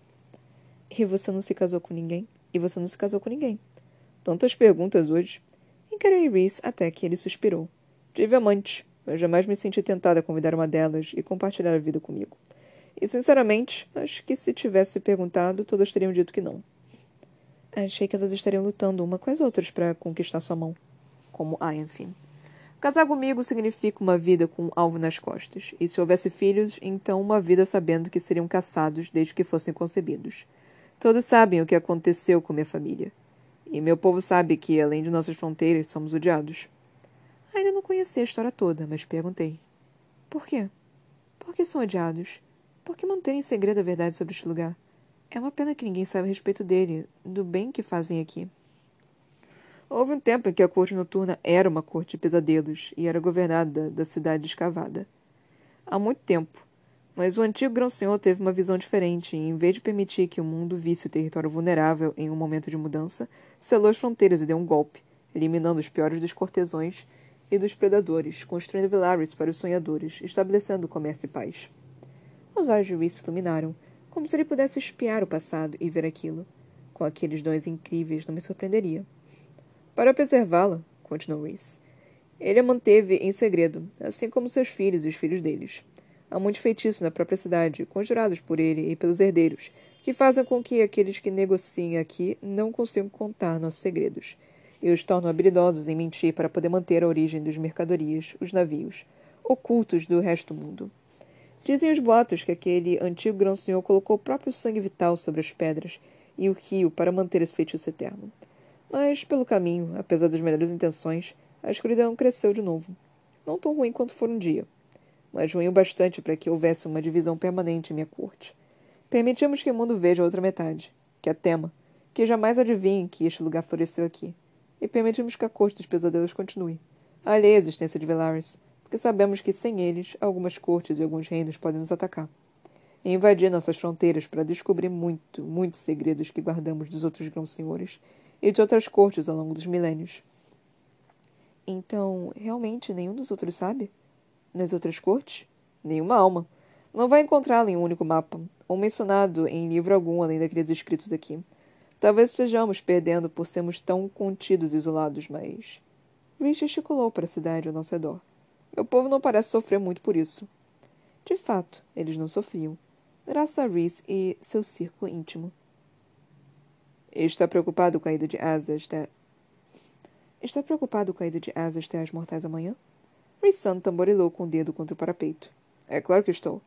E você não se casou com ninguém? E você não se casou com ninguém? Tantas perguntas hoje. Encarei Reese até que ele suspirou. Tive amantes, mas jamais me senti tentada a convidar uma delas e compartilhar a vida comigo. E, sinceramente, acho que se tivesse perguntado, todas teriam dito que não. Achei que elas estariam lutando uma com as outras para conquistar sua mão. Como Ianfin. Casar comigo significa uma vida com um alvo nas costas, e se houvesse filhos, então uma vida sabendo que seriam caçados desde que fossem concebidos. Todos sabem o que aconteceu com minha família. E meu povo sabe que, além de nossas fronteiras, somos odiados. Ainda não conheci a história toda, mas perguntei. Por quê? Por que são odiados? Por que manter em segredo a verdade sobre este lugar? É uma pena que ninguém saiba a respeito dele, do bem que fazem aqui. Houve um tempo em que a corte noturna era uma corte de pesadelos e era governada da cidade escavada. Há muito tempo. Mas o antigo grão-senhor teve uma visão diferente e, em vez de permitir que o mundo visse o território vulnerável em um momento de mudança, selou as fronteiras e deu um golpe, eliminando os piores dos cortesões e dos predadores, construindo Velaris para os sonhadores, estabelecendo comércio e paz. Os olhos de se iluminaram, como se ele pudesse espiar o passado e ver aquilo. Com aqueles dons incríveis, não me surpreenderia. Para preservá-la, continuou Reese, ele a manteve em segredo, assim como seus filhos e os filhos deles. Há muitos feitiços na própria cidade, conjurados por ele e pelos herdeiros, que fazem com que aqueles que negociem aqui não consigam contar nossos segredos, e os tornam habilidosos em mentir para poder manter a origem das mercadorias, os navios, ocultos do resto do mundo. Dizem os boatos que aquele antigo grão-senhor colocou o próprio sangue vital sobre as pedras e o rio para manter esse feitiço eterno. Mas, pelo caminho, apesar das melhores intenções, a escuridão cresceu de novo. Não tão ruim quanto for um dia. Mas ruim o bastante para que houvesse uma divisão permanente em minha corte. Permitimos que o mundo veja a outra metade, que a tema, que jamais adivinhe que este lugar floresceu aqui, e permitimos que a corte dos pesadelos continue, alheia à existência de Velaris, porque sabemos que sem eles, algumas cortes e alguns reinos podem nos atacar e invadir nossas fronteiras para descobrir muito, muitos segredos que guardamos dos outros grãos senhores e de outras cortes ao longo dos milênios. Então, realmente nenhum dos outros sabe? Nas outras cortes? Nenhuma alma. Não vai encontrá-la em um único mapa, ou mencionado em livro algum além daqueles escritos aqui. Talvez estejamos perdendo por sermos tão contidos e isolados, mas. Rich gesticulou para a cidade ao nosso redor. Meu povo não parece sofrer muito por isso. De fato, eles não sofriam, graças a Reese e seu círculo íntimo. Está preocupado com a ida de asas de... Está preocupado com a ida de asas até as mortais amanhã? Reese tamborilou com o dedo contra o parapeito. É claro que estou.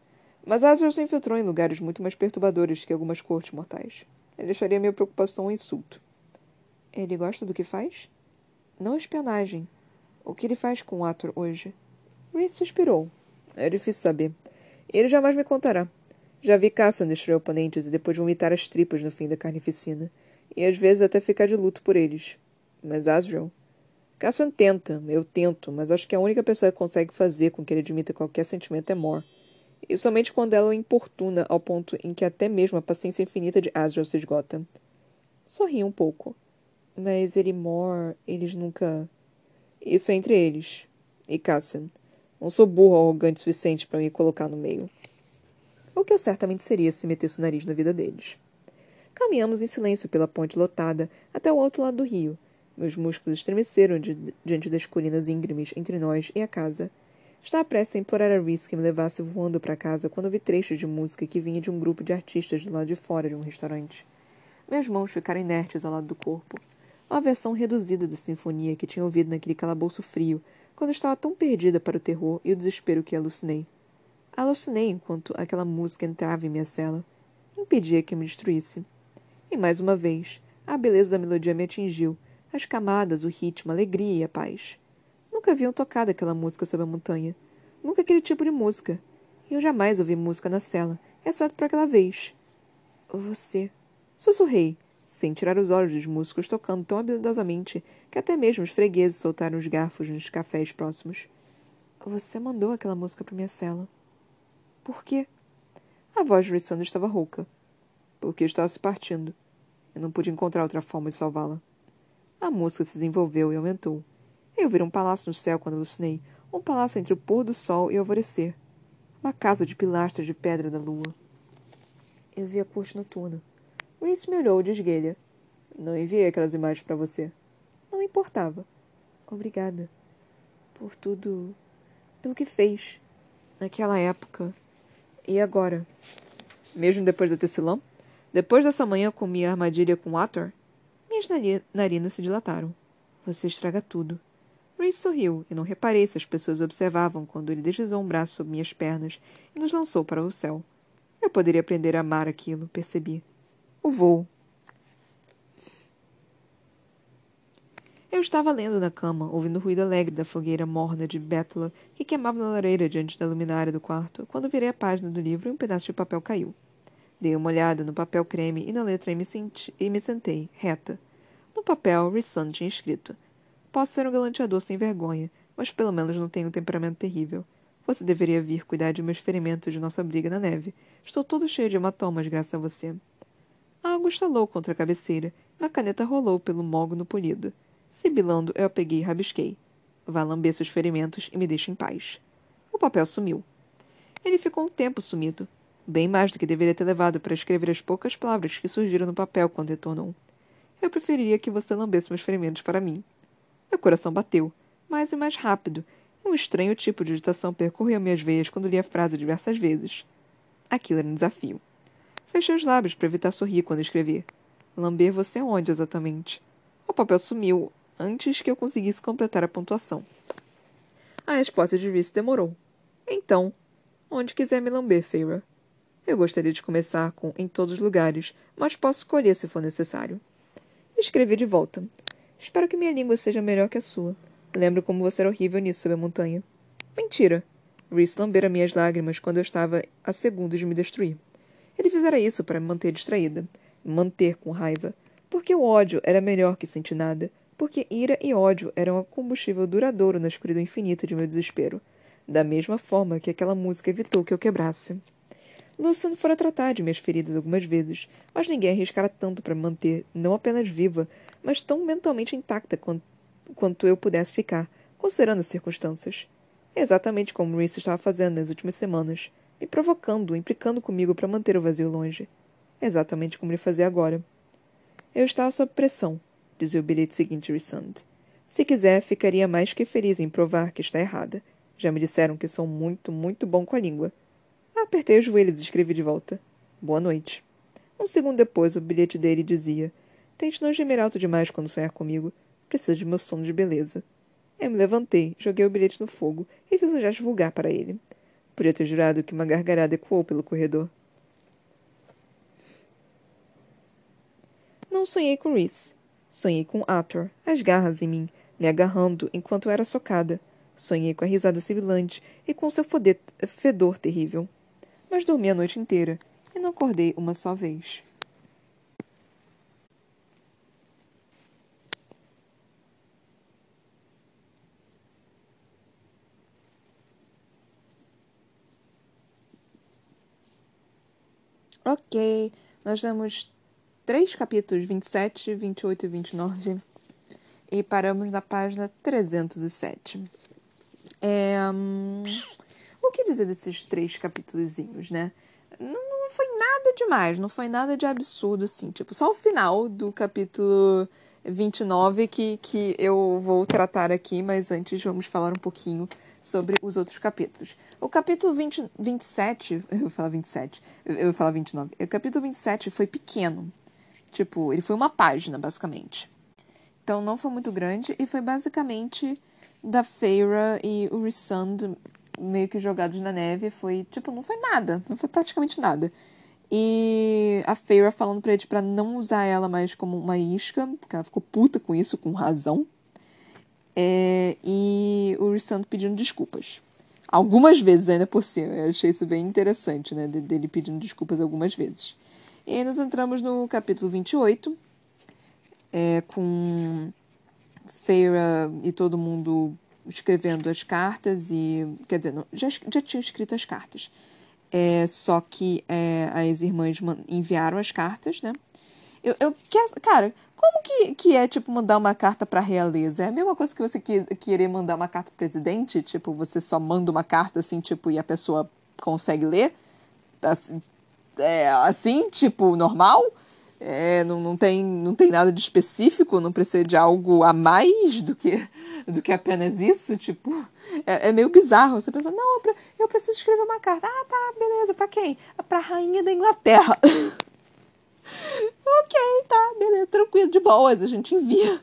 Mas Azrael se infiltrou em lugares muito mais perturbadores que algumas cortes mortais. Ele acharia minha preocupação um insulto. Ele gosta do que faz? Não espionagem. O que ele faz com o Ator hoje? Reese suspirou. É difícil saber. Ele jamais me contará. Já vi Cassian destruir oponentes e depois vomitar as tripas no fim da carnificina. E às vezes até ficar de luto por eles. Mas Asriel... Cassian tenta, eu tento, mas acho que a única pessoa que consegue fazer com que ele admita qualquer sentimento é Mor. E somente quando ela o importuna ao ponto em que até mesmo a paciência infinita de Asriel se esgota. Sorri um pouco. Mas ele e Mor, eles nunca... Isso é entre eles. E Cassian. Não sou burro ou arrogante o suficiente para me colocar no meio. O que eu certamente seria se metesse o nariz na vida deles. Caminhamos em silêncio pela ponte lotada até o outro lado do rio. Meus músculos estremeceram di diante das colinas íngremes entre nós e a casa. Estava prestes a implorar a Reese que me levasse voando para casa quando vi trechos de música que vinha de um grupo de artistas do lado de fora de um restaurante. Minhas mãos ficaram inertes ao lado do corpo. Uma versão reduzida da sinfonia que tinha ouvido naquele calabouço frio, quando estava tão perdida para o terror e o desespero que alucinei. Alucinei enquanto aquela música entrava em minha cela. Impedia que eu me destruísse. E mais uma vez, a beleza da melodia me atingiu, as camadas, o ritmo, a alegria e a paz. Nunca haviam tocado aquela música sobre a montanha. Nunca aquele tipo de música. E eu jamais ouvi música na cela, exceto por aquela vez. Você. Sussurrei, sem tirar os olhos dos músicos tocando tão habilidosamente que até mesmo os fregueses soltaram os garfos nos cafés próximos. Você mandou aquela música para minha cela. Por quê? A voz de Rissandro estava rouca. Porque estava se partindo. Eu não pude encontrar outra forma de salvá-la. A música se desenvolveu e aumentou. Eu vi um palácio no céu quando alucinei. Um palácio entre o pôr do sol e o alvorecer. Uma casa de pilastras de pedra da lua. Eu vi a corte noturna Reese me olhou de esguelha. Não enviei aquelas imagens para você. Não importava. Obrigada. Por tudo. pelo que fez. Naquela época. E agora? Mesmo depois do tecelão? Depois dessa manhã comi a armadilha com Ator? Minhas narinas se dilataram. Você estraga tudo. Reese sorriu, e não reparei se as pessoas observavam quando ele deslizou um braço sob minhas pernas e nos lançou para o céu. Eu poderia aprender a amar aquilo, percebi o voo. Eu estava lendo na cama, ouvindo o ruído alegre da fogueira morna de bétula que queimava na lareira diante da luminária do quarto, quando virei a página do livro e um pedaço de papel caiu. Dei uma olhada no papel creme e na letra e me, senti, e me sentei, reta. No papel, Rissan tinha escrito: Posso ser um galanteador sem vergonha, mas pelo menos não tenho um temperamento terrível. Você deveria vir cuidar de meus ferimentos de nossa briga na neve. Estou todo cheio de hematomas graças a você. A água estalou contra a cabeceira. A caneta rolou pelo mogno polido. Sibilando, eu a peguei e rabisquei. Vá lamber seus ferimentos e me deixe em paz. O papel sumiu. Ele ficou um tempo sumido. Bem mais do que deveria ter levado para escrever as poucas palavras que surgiram no papel quando retornou. Eu preferiria que você lambesse meus ferimentos para mim. Meu coração bateu, mais e mais rápido. Um estranho tipo de agitação percorreu minhas veias quando li a frase diversas vezes. Aquilo era um desafio. Fechei os lábios para evitar sorrir quando escrevi. Lamber você onde exatamente? O papel sumiu antes que eu conseguisse completar a pontuação. A resposta de Reese demorou. Então, onde quiser me lamber, Feira. Eu gostaria de começar com em todos os lugares, mas posso escolher se for necessário. Escrevi de volta. Espero que minha língua seja melhor que a sua. Lembro como você era horrível nisso sob a montanha. Mentira. Reese lambera minhas lágrimas quando eu estava a segundos de me destruir. Ele fizera isso para me manter distraída, manter com raiva, porque o ódio era melhor que sentir nada, porque ira e ódio eram um combustível duradouro na escuridão infinita de meu desespero, da mesma forma que aquela música evitou que eu quebrasse. Lucian fora tratar de minhas feridas algumas vezes, mas ninguém arriscara tanto para manter não apenas viva, mas tão mentalmente intacta quanto, quanto eu pudesse ficar, considerando as circunstâncias. Exatamente como Reese estava fazendo nas últimas semanas, me provocando, implicando comigo para manter o vazio longe. Exatamente como ele fazia agora. Eu estava sob pressão, dizia o bilhete seguinte Rissand. Se quiser, ficaria mais que feliz em provar que está errada. Já me disseram que sou muito, muito bom com a língua. Apertei os joelhos e escrevi de volta. Boa noite. Um segundo depois, o bilhete dele dizia: Tente não gemer alto demais quando sonhar comigo. Preciso de meu sono de beleza. Eu me levantei, joguei o bilhete no fogo e fiz um gesto vulgar para ele. Podia ter jurado que uma gargalhada ecoou pelo corredor. Não sonhei com Reese. Sonhei com Arthur, as garras em mim, me agarrando enquanto era socada. Sonhei com a risada sibilante e com seu fedor terrível. Mas dormi a noite inteira e não acordei uma só vez. Ok, nós temos três capítulos, 27, 28 e 29, e paramos na página 307. É, hum, o que dizer desses três capítulos, né? Não, não foi nada demais, não foi nada de absurdo, assim. Tipo, só o final do capítulo 29 que, que eu vou tratar aqui, mas antes vamos falar um pouquinho sobre os outros capítulos. O capítulo 20, 27, [LAUGHS] eu vou falar 27, eu vou falar 29. O capítulo 27 foi pequeno. Tipo, ele foi uma página, basicamente. Então não foi muito grande e foi basicamente da Feira e o Rissand meio que jogados na neve. Foi, tipo, não foi nada, não foi praticamente nada. E a Feira falando pra ele pra não usar ela mais como uma isca, porque ela ficou puta com isso, com razão. É, e o Rissand pedindo desculpas. Algumas vezes ainda por cima. Eu achei isso bem interessante, né? Dele pedindo desculpas algumas vezes. E aí nós entramos no capítulo 28, é, com Feira e todo mundo escrevendo as cartas e... Quer dizer, não, já, já tinha escrito as cartas. É, só que é, as irmãs enviaram as cartas, né? Eu, eu quero... Cara, como que, que é, tipo, mandar uma carta pra realeza? É a mesma coisa que você que, querer mandar uma carta pro presidente? Tipo, você só manda uma carta, assim, tipo, e a pessoa consegue ler? Assim, é, assim tipo, normal? É, não, não, tem, não tem nada de específico? Não precisa de algo a mais do que, do que apenas isso? Tipo, é, é meio bizarro. Você pensa, não, eu preciso escrever uma carta. Ah, tá, beleza. Pra quem? Pra rainha da Inglaterra. [LAUGHS] ok, tá, beleza, tranquilo, de boas, a gente envia.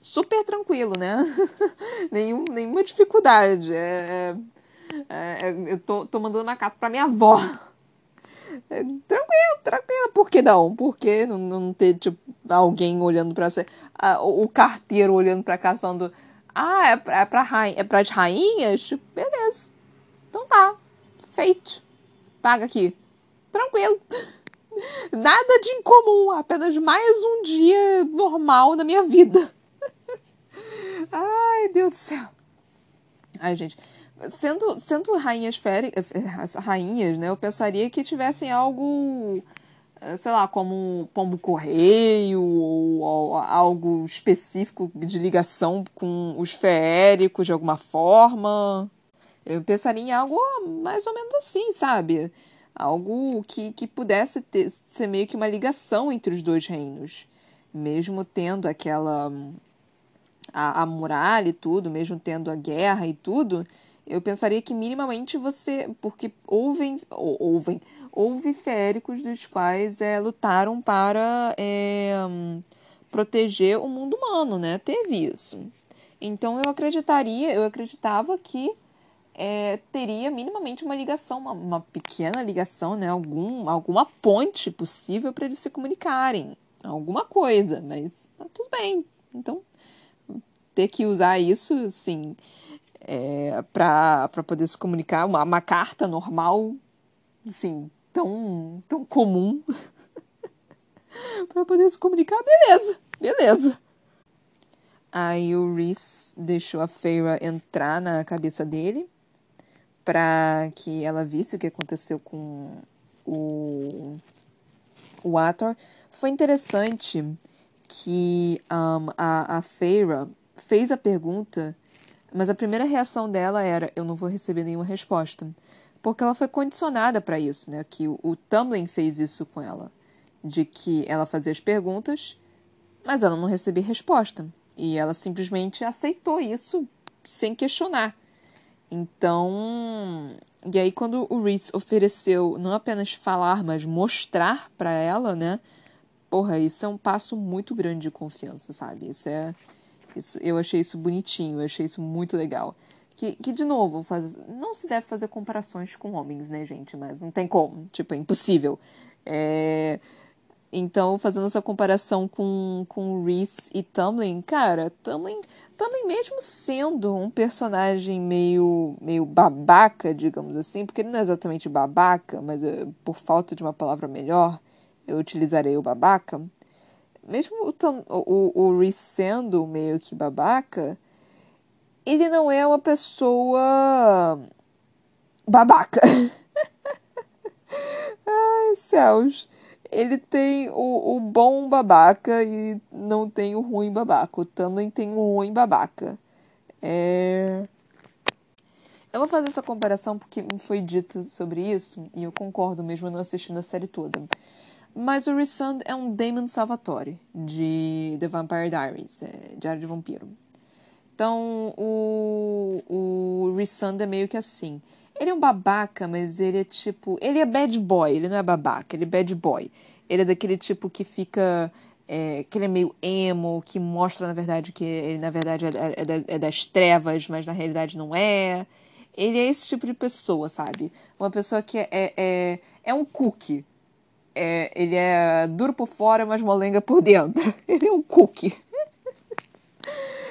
Super tranquilo, né? [LAUGHS] Nenhum, nenhuma dificuldade. É, é, é, eu tô, tô mandando uma carta pra minha avó. É, tranquilo, tranquilo. Por que não? Por que não, não ter, tipo, alguém olhando pra você? Ah, o, o carteiro olhando pra cá falando: Ah, é pra, é pra rainha, é pras rainhas? Tipo, beleza. Então tá. Feito. Paga aqui. Tranquilo. [LAUGHS] Nada de incomum, apenas mais um dia normal na minha vida. [LAUGHS] Ai, Deus do céu. Ai, gente. Sendo, sendo rainhas féricas, rainhas, né? Eu pensaria que tivessem algo, eh, sei lá, como pombo correio ou, ou algo específico de ligação com os feéricos de alguma forma. Eu pensaria em algo mais ou menos assim, sabe? algo que, que pudesse ter, ser meio que uma ligação entre os dois reinos, mesmo tendo aquela a, a muralha e tudo, mesmo tendo a guerra e tudo, eu pensaria que minimamente você, porque houve, houve, houve féricos dos quais é, lutaram para é, proteger o mundo humano, né? Teve isso. Então eu acreditaria, eu acreditava que é, teria minimamente uma ligação, uma, uma, pequena ligação, né? Algum, alguma ponte possível para eles se comunicarem. Alguma coisa, mas tá tudo bem. Então, ter que usar isso, sim. É, para poder se comunicar, uma, uma carta normal, assim, tão, tão comum, [LAUGHS] para poder se comunicar, beleza, beleza. Aí o Reese deixou a Feira entrar na cabeça dele para que ela visse o que aconteceu com o, o ator. Foi interessante que um, a, a Feira fez a pergunta, mas a primeira reação dela era: eu não vou receber nenhuma resposta. Porque ela foi condicionada para isso, né? Que o, o Tumblr fez isso com ela. De que ela fazia as perguntas, mas ela não recebia resposta. E ela simplesmente aceitou isso sem questionar. Então, e aí quando o Reese ofereceu não apenas falar, mas mostrar para ela, né? Porra, isso é um passo muito grande de confiança, sabe? Isso é isso, eu achei isso bonitinho, eu achei isso muito legal. Que, que de novo, faz, não se deve fazer comparações com homens, né, gente? Mas não tem como, tipo, é impossível. É, então, fazendo essa comparação com, com Reese e Tumblr, cara, Tumblr, Tumblr mesmo sendo um personagem meio, meio babaca, digamos assim, porque ele não é exatamente babaca, mas uh, por falta de uma palavra melhor, eu utilizarei o babaca. Mesmo o, o, o Reese sendo meio que babaca, ele não é uma pessoa babaca. [LAUGHS] Ai, céus ele tem o, o bom babaca e não tem o ruim babaca. O Tamlin tem o ruim babaca. É... Eu vou fazer essa comparação porque me foi dito sobre isso e eu concordo mesmo não assistindo a série toda. Mas o Rissand é um Damon Salvatore de The Vampire Diaries, é, Diário de Vampiro. Então o, o é meio que assim. Ele é um babaca, mas ele é tipo. Ele é bad boy, ele não é babaca, ele é bad boy. Ele é daquele tipo que fica. É, que ele é meio emo, que mostra, na verdade, que ele, na verdade, é, é, é das trevas, mas na realidade não é. Ele é esse tipo de pessoa, sabe? Uma pessoa que é, é, é um cookie. É, ele é duro por fora, mas molenga por dentro. [LAUGHS] Ele é um cookie.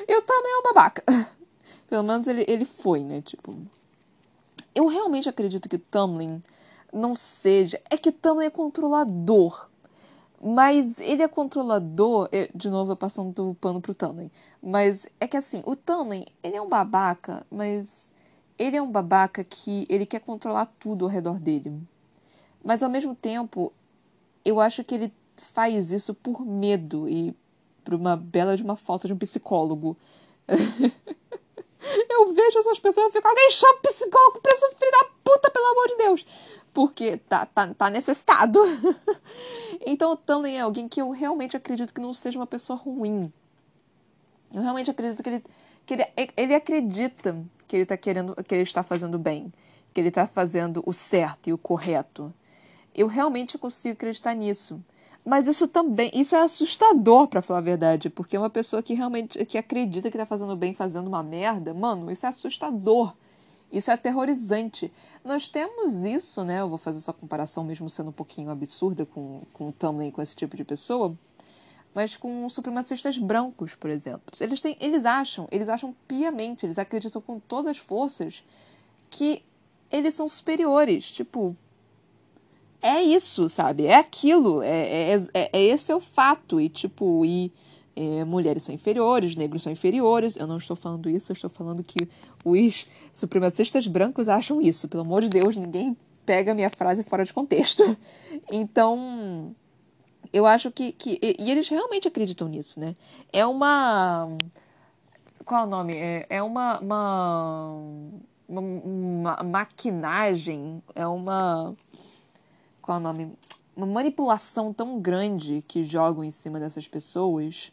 Eu também é um babaca. Pelo menos ele, ele foi, né? Tipo, eu realmente acredito que Tamlin não seja. É que Tamlin é controlador. Mas ele é controlador. Eu, de novo, eu passando o pano pro Tamlin. Mas é que assim, o Tamlin, ele é um babaca, mas ele é um babaca que ele quer controlar tudo ao redor dele. Mas ao mesmo tempo, eu acho que ele faz isso por medo e por uma bela de uma falta de um psicólogo. [LAUGHS] Eu vejo essas pessoas e fico, alguém chama psicólogo pra essa filha da puta, pelo amor de Deus. Porque tá, tá, tá necessitado. [LAUGHS] então o Stanley é alguém que eu realmente acredito que não seja uma pessoa ruim. Eu realmente acredito que ele, que ele, ele acredita que ele tá querendo, que ele está fazendo bem, que ele está fazendo o certo e o correto. Eu realmente consigo acreditar nisso. Mas isso também, isso é assustador, para falar a verdade, porque uma pessoa que realmente que acredita que tá fazendo bem fazendo uma merda, mano, isso é assustador. Isso é aterrorizante. Nós temos isso, né? Eu vou fazer essa comparação mesmo sendo um pouquinho absurda com, com o Tumblr com esse tipo de pessoa, mas com supremacistas brancos, por exemplo. Eles têm, eles acham, eles acham piamente, eles acreditam com todas as forças que eles são superiores. Tipo, é isso, sabe? É aquilo. É, é, é, é esse é o fato. E, tipo, e é, mulheres são inferiores, negros são inferiores. Eu não estou falando isso, eu estou falando que os supremacistas brancos acham isso. Pelo amor de Deus, ninguém pega minha frase fora de contexto. [LAUGHS] Então, eu acho que. que e, e eles realmente acreditam nisso, né? É uma. Qual é o nome? É, é uma, uma, uma maquinagem, é uma qual é o nome? Uma manipulação tão grande que jogam em cima dessas pessoas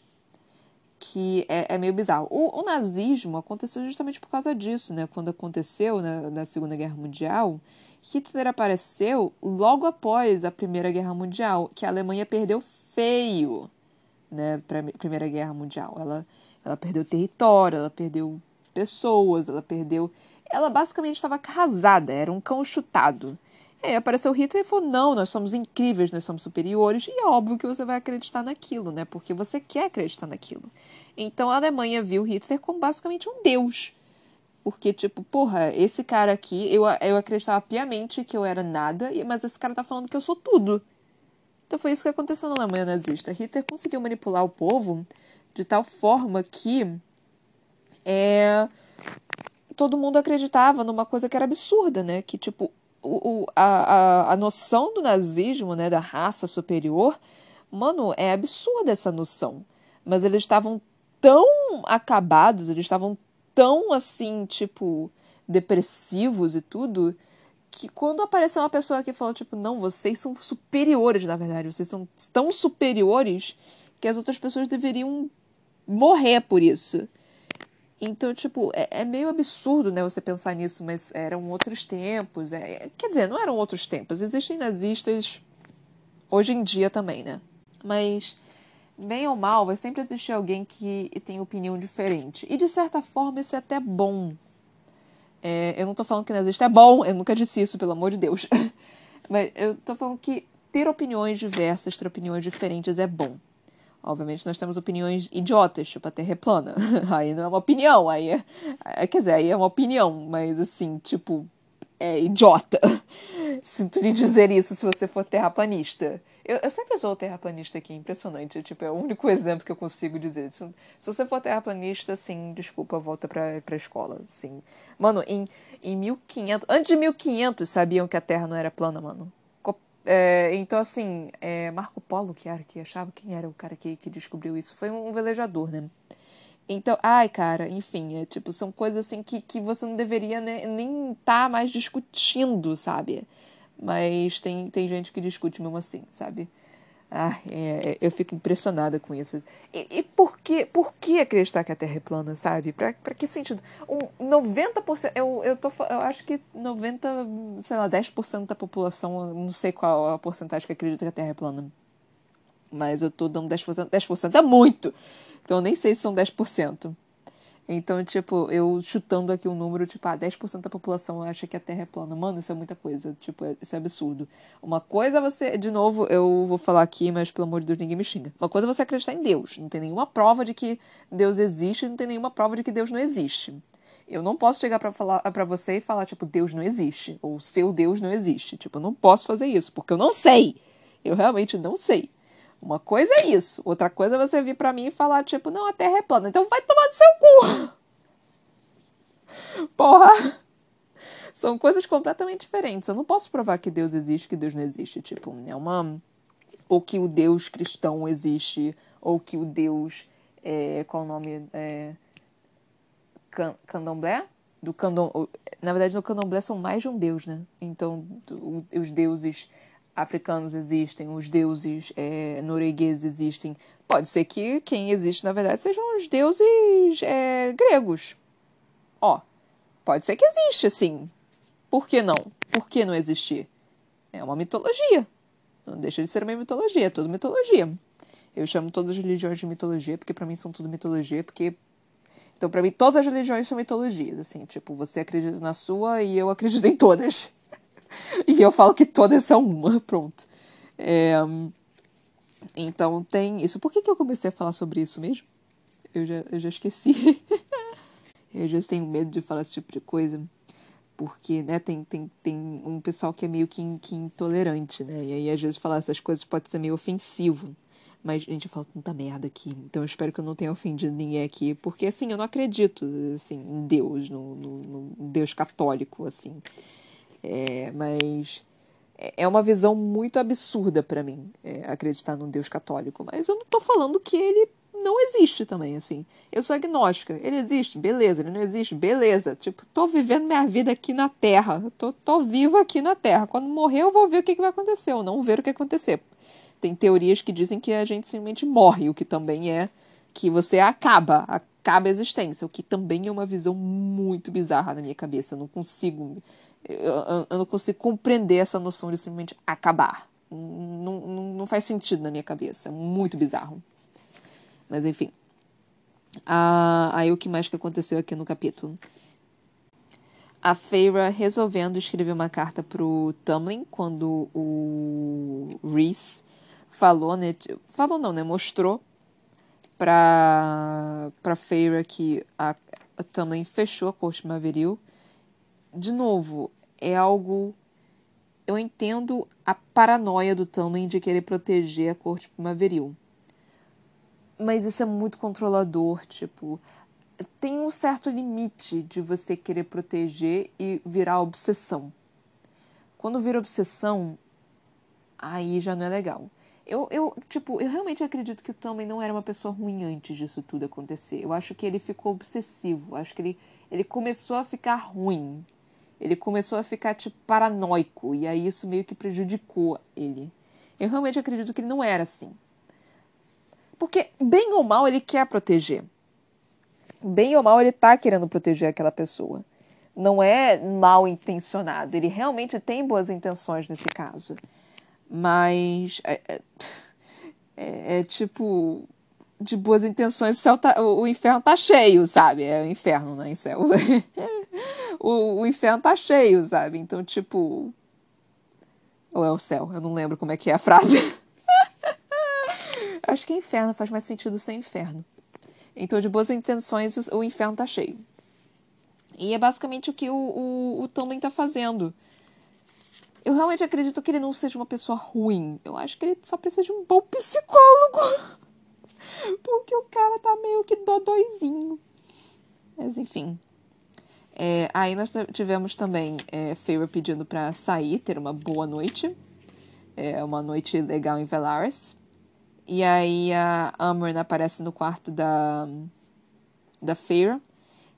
que é, é meio bizarro. O, o, nazismo aconteceu justamente por causa disso, né? Quando aconteceu na, na Segunda Guerra Mundial, Hitler apareceu logo após a Primeira Guerra Mundial, que a Alemanha perdeu feio, né? Para a Primeira Guerra Mundial. Ela, ela perdeu território, ela perdeu pessoas, ela perdeu. Ela basicamente estava arrasada, era um cão chutado. É, apareceu Hitler e falou: não, nós somos incríveis, nós somos superiores, e é óbvio que você vai acreditar naquilo, né? Porque você quer acreditar naquilo. Então a Alemanha viu Hitler como basicamente um deus. Porque, tipo, porra, esse cara aqui, eu, eu acreditava piamente que eu era nada, mas esse cara tá falando que eu sou tudo. Então foi isso que aconteceu na Alemanha nazista. Hitler conseguiu manipular o povo de tal forma que é, todo mundo acreditava numa coisa que era absurda, né? Que, tipo, o, a, a, a noção do nazismo, né, da raça superior, mano, é absurda essa noção. Mas eles estavam tão acabados, eles estavam tão assim, tipo, depressivos e tudo, que quando apareceu uma pessoa que falou, tipo, não, vocês são superiores, na verdade, vocês são tão superiores que as outras pessoas deveriam morrer por isso. Então, tipo, é, é, meio absurdo, né, você pensar nisso, mas eram outros tempos. É, quer dizer, não eram outros tempos. Existem nazistas hoje em dia também, né? Mas, bem ou mal, vai sempre existir alguém que tem opinião diferente. E, de certa forma, isso é até bom. É, eu não tô falando que nazista é bom, eu nunca disse isso, pelo amor de Deus. [LAUGHS] mas eu tô falando que ter opiniões diversas, ter opiniões diferentes é bom. Obviamente nós temos opiniões idiotas, tipo a Terra é plana. [LAUGHS] aí não é uma opinião, aí é, é, Quer dizer, aí é uma opinião, mas assim, tipo, é idiota. [LAUGHS] Sinto lhe dizer isso se você for terraplanista. Eu, eu sempre sou terraplanista aqui, impressionante. Tipo, é o único exemplo que eu consigo dizer. Se, se você for terraplanista, sim, desculpa, volta pra, pra escola, sim. Mano, em, em 1500... Antes de 1500 sabiam que a Terra não era plana, mano. É, então, assim, é, Marco Polo, que era que achava quem era o cara que, que descobriu isso, foi um velejador, né? Então, ai, cara, enfim, é, tipo, são coisas assim que, que você não deveria né, nem estar tá mais discutindo, sabe? Mas tem, tem gente que discute mesmo assim, sabe? Ah, é, eu fico impressionada com isso. E, e, por, que, por que acreditar que a Terra é plana, sabe? Pra que sentido? Um 90%, eu, eu, tô, eu acho que 90, sei lá, 10% da população, não sei qual a porcentagem que acredita que a Terra é plana. Mas eu tô dando 10%, 10% é muito! Então eu nem sei se são 10%. Então, tipo, eu chutando aqui um número, tipo, ah, 10% da população acha que a Terra é plana. Mano, isso é muita coisa. Tipo, é, isso é absurdo. Uma coisa é você. De novo, eu vou falar aqui, mas pelo amor de Deus, ninguém me xinga. Uma coisa é você acreditar em Deus. Não tem nenhuma prova de que Deus existe, não tem nenhuma prova de que Deus não existe. Eu não posso chegar para falar para você e falar, tipo, Deus não existe. Ou seu Deus não existe. Tipo, eu não posso fazer isso, porque eu não sei. Eu realmente não sei. Uma coisa é isso. Outra coisa é você vir para mim e falar, tipo, não, a Terra é plana. Então vai tomar do seu cu. [LAUGHS] Porra! São coisas completamente diferentes. Eu não posso provar que Deus existe, que Deus não existe. Tipo, é uma. Ou que o Deus cristão existe, ou que o Deus. É... Qual o nome? É... Can... Candomblé? Do candom... Na verdade, no candomblé são mais de um deus, né? Então, os deuses africanos existem, os deuses é, noruegueses existem. Pode ser que quem existe, na verdade, sejam os deuses é, gregos. Ó, pode ser que existe, assim. Por que não? Por que não existir? É uma mitologia. Não deixa de ser uma mitologia, é tudo mitologia. Eu chamo todas as religiões de mitologia, porque para mim são tudo mitologia, porque então, para mim, todas as religiões são mitologias, assim, tipo, você acredita na sua e eu acredito em todas. [LAUGHS] e eu falo que todas são uma, pronto. É, então tem isso. Por que, que eu comecei a falar sobre isso mesmo? Eu já, eu já esqueci. [LAUGHS] eu já tenho medo de falar esse tipo de coisa. Porque, né, tem, tem, tem um pessoal que é meio que, que intolerante, né? E aí, às vezes, falar essas coisas pode ser meio ofensivo. Mas, gente, eu falo tanta merda aqui. Então eu espero que eu não tenha ofendido ninguém aqui. Porque, assim, eu não acredito, assim, em Deus, no, no, no Deus católico, assim. É, mas é uma visão muito absurda para mim é, acreditar num Deus católico. Mas eu não tô falando que ele não existe também, assim. Eu sou agnóstica. Ele existe, beleza. Ele não existe, beleza. Tipo, tô vivendo minha vida aqui na Terra. Tô, tô aqui na Terra. Quando morrer, eu vou ver o que, que vai acontecer, ou não ver o que acontecer. Tem teorias que dizem que a gente simplesmente morre, o que também é que você acaba, acaba a existência, o que também é uma visão muito bizarra na minha cabeça. Eu não consigo eu, eu não consigo compreender essa noção de simplesmente acabar. Não, não, não faz sentido na minha cabeça. É muito bizarro. Mas enfim. Ah, aí o que mais que aconteceu aqui no capítulo? A Feira resolvendo escrever uma carta pro Tamlin quando o Reese falou, né? Falou não, né? Mostrou pra, pra Feira que a, a Tamlin fechou a corte primaveril. De novo, é algo. Eu entendo a paranoia do Tamlin de querer proteger a corte primaveril. Mas isso é muito controlador, tipo. Tem um certo limite de você querer proteger e virar obsessão. Quando vira obsessão, aí já não é legal. Eu, eu, tipo, eu realmente acredito que o Também não era uma pessoa ruim antes disso tudo acontecer. Eu acho que ele ficou obsessivo. Eu acho que ele, ele começou a ficar ruim. Ele começou a ficar, tipo, paranoico. E aí isso meio que prejudicou ele. Eu realmente acredito que ele não era assim. Porque, bem ou mal, ele quer proteger. Bem ou mal, ele tá querendo proteger aquela pessoa. Não é mal intencionado. Ele realmente tem boas intenções nesse caso. Mas é, é, é, é tipo de boas intenções, o, céu tá, o, o, inferno tá cheio, sabe? É o inferno, não é céu. [LAUGHS] o, o inferno tá cheio, sabe? Então, tipo. Ou é o céu? Eu não lembro como é que é a frase. [LAUGHS] Acho que é inferno, faz mais sentido ser inferno. Então, de boas intenções, o, o inferno tá cheio. E é basicamente o que o, o, o tá fazendo. Eu realmente acredito que ele não seja uma pessoa ruim. Eu acho que ele só precisa de um bom psicólogo. [LAUGHS] [LAUGHS] Porque o cara tá meio que dodóizinho. Mas enfim. É, aí nós tivemos também é, Feyre pedindo para sair, ter uma boa noite. É, uma noite legal em Velaris. E aí a Amryn aparece no quarto da, da Feyre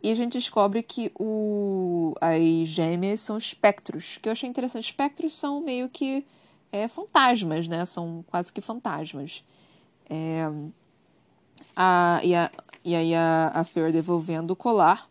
e a gente descobre que o, as gêmeas são espectros, que eu achei interessante. Espectros são meio que é, fantasmas, né? São quase que fantasmas. É, a, e, a, e aí a, a Fer devolvendo o colar.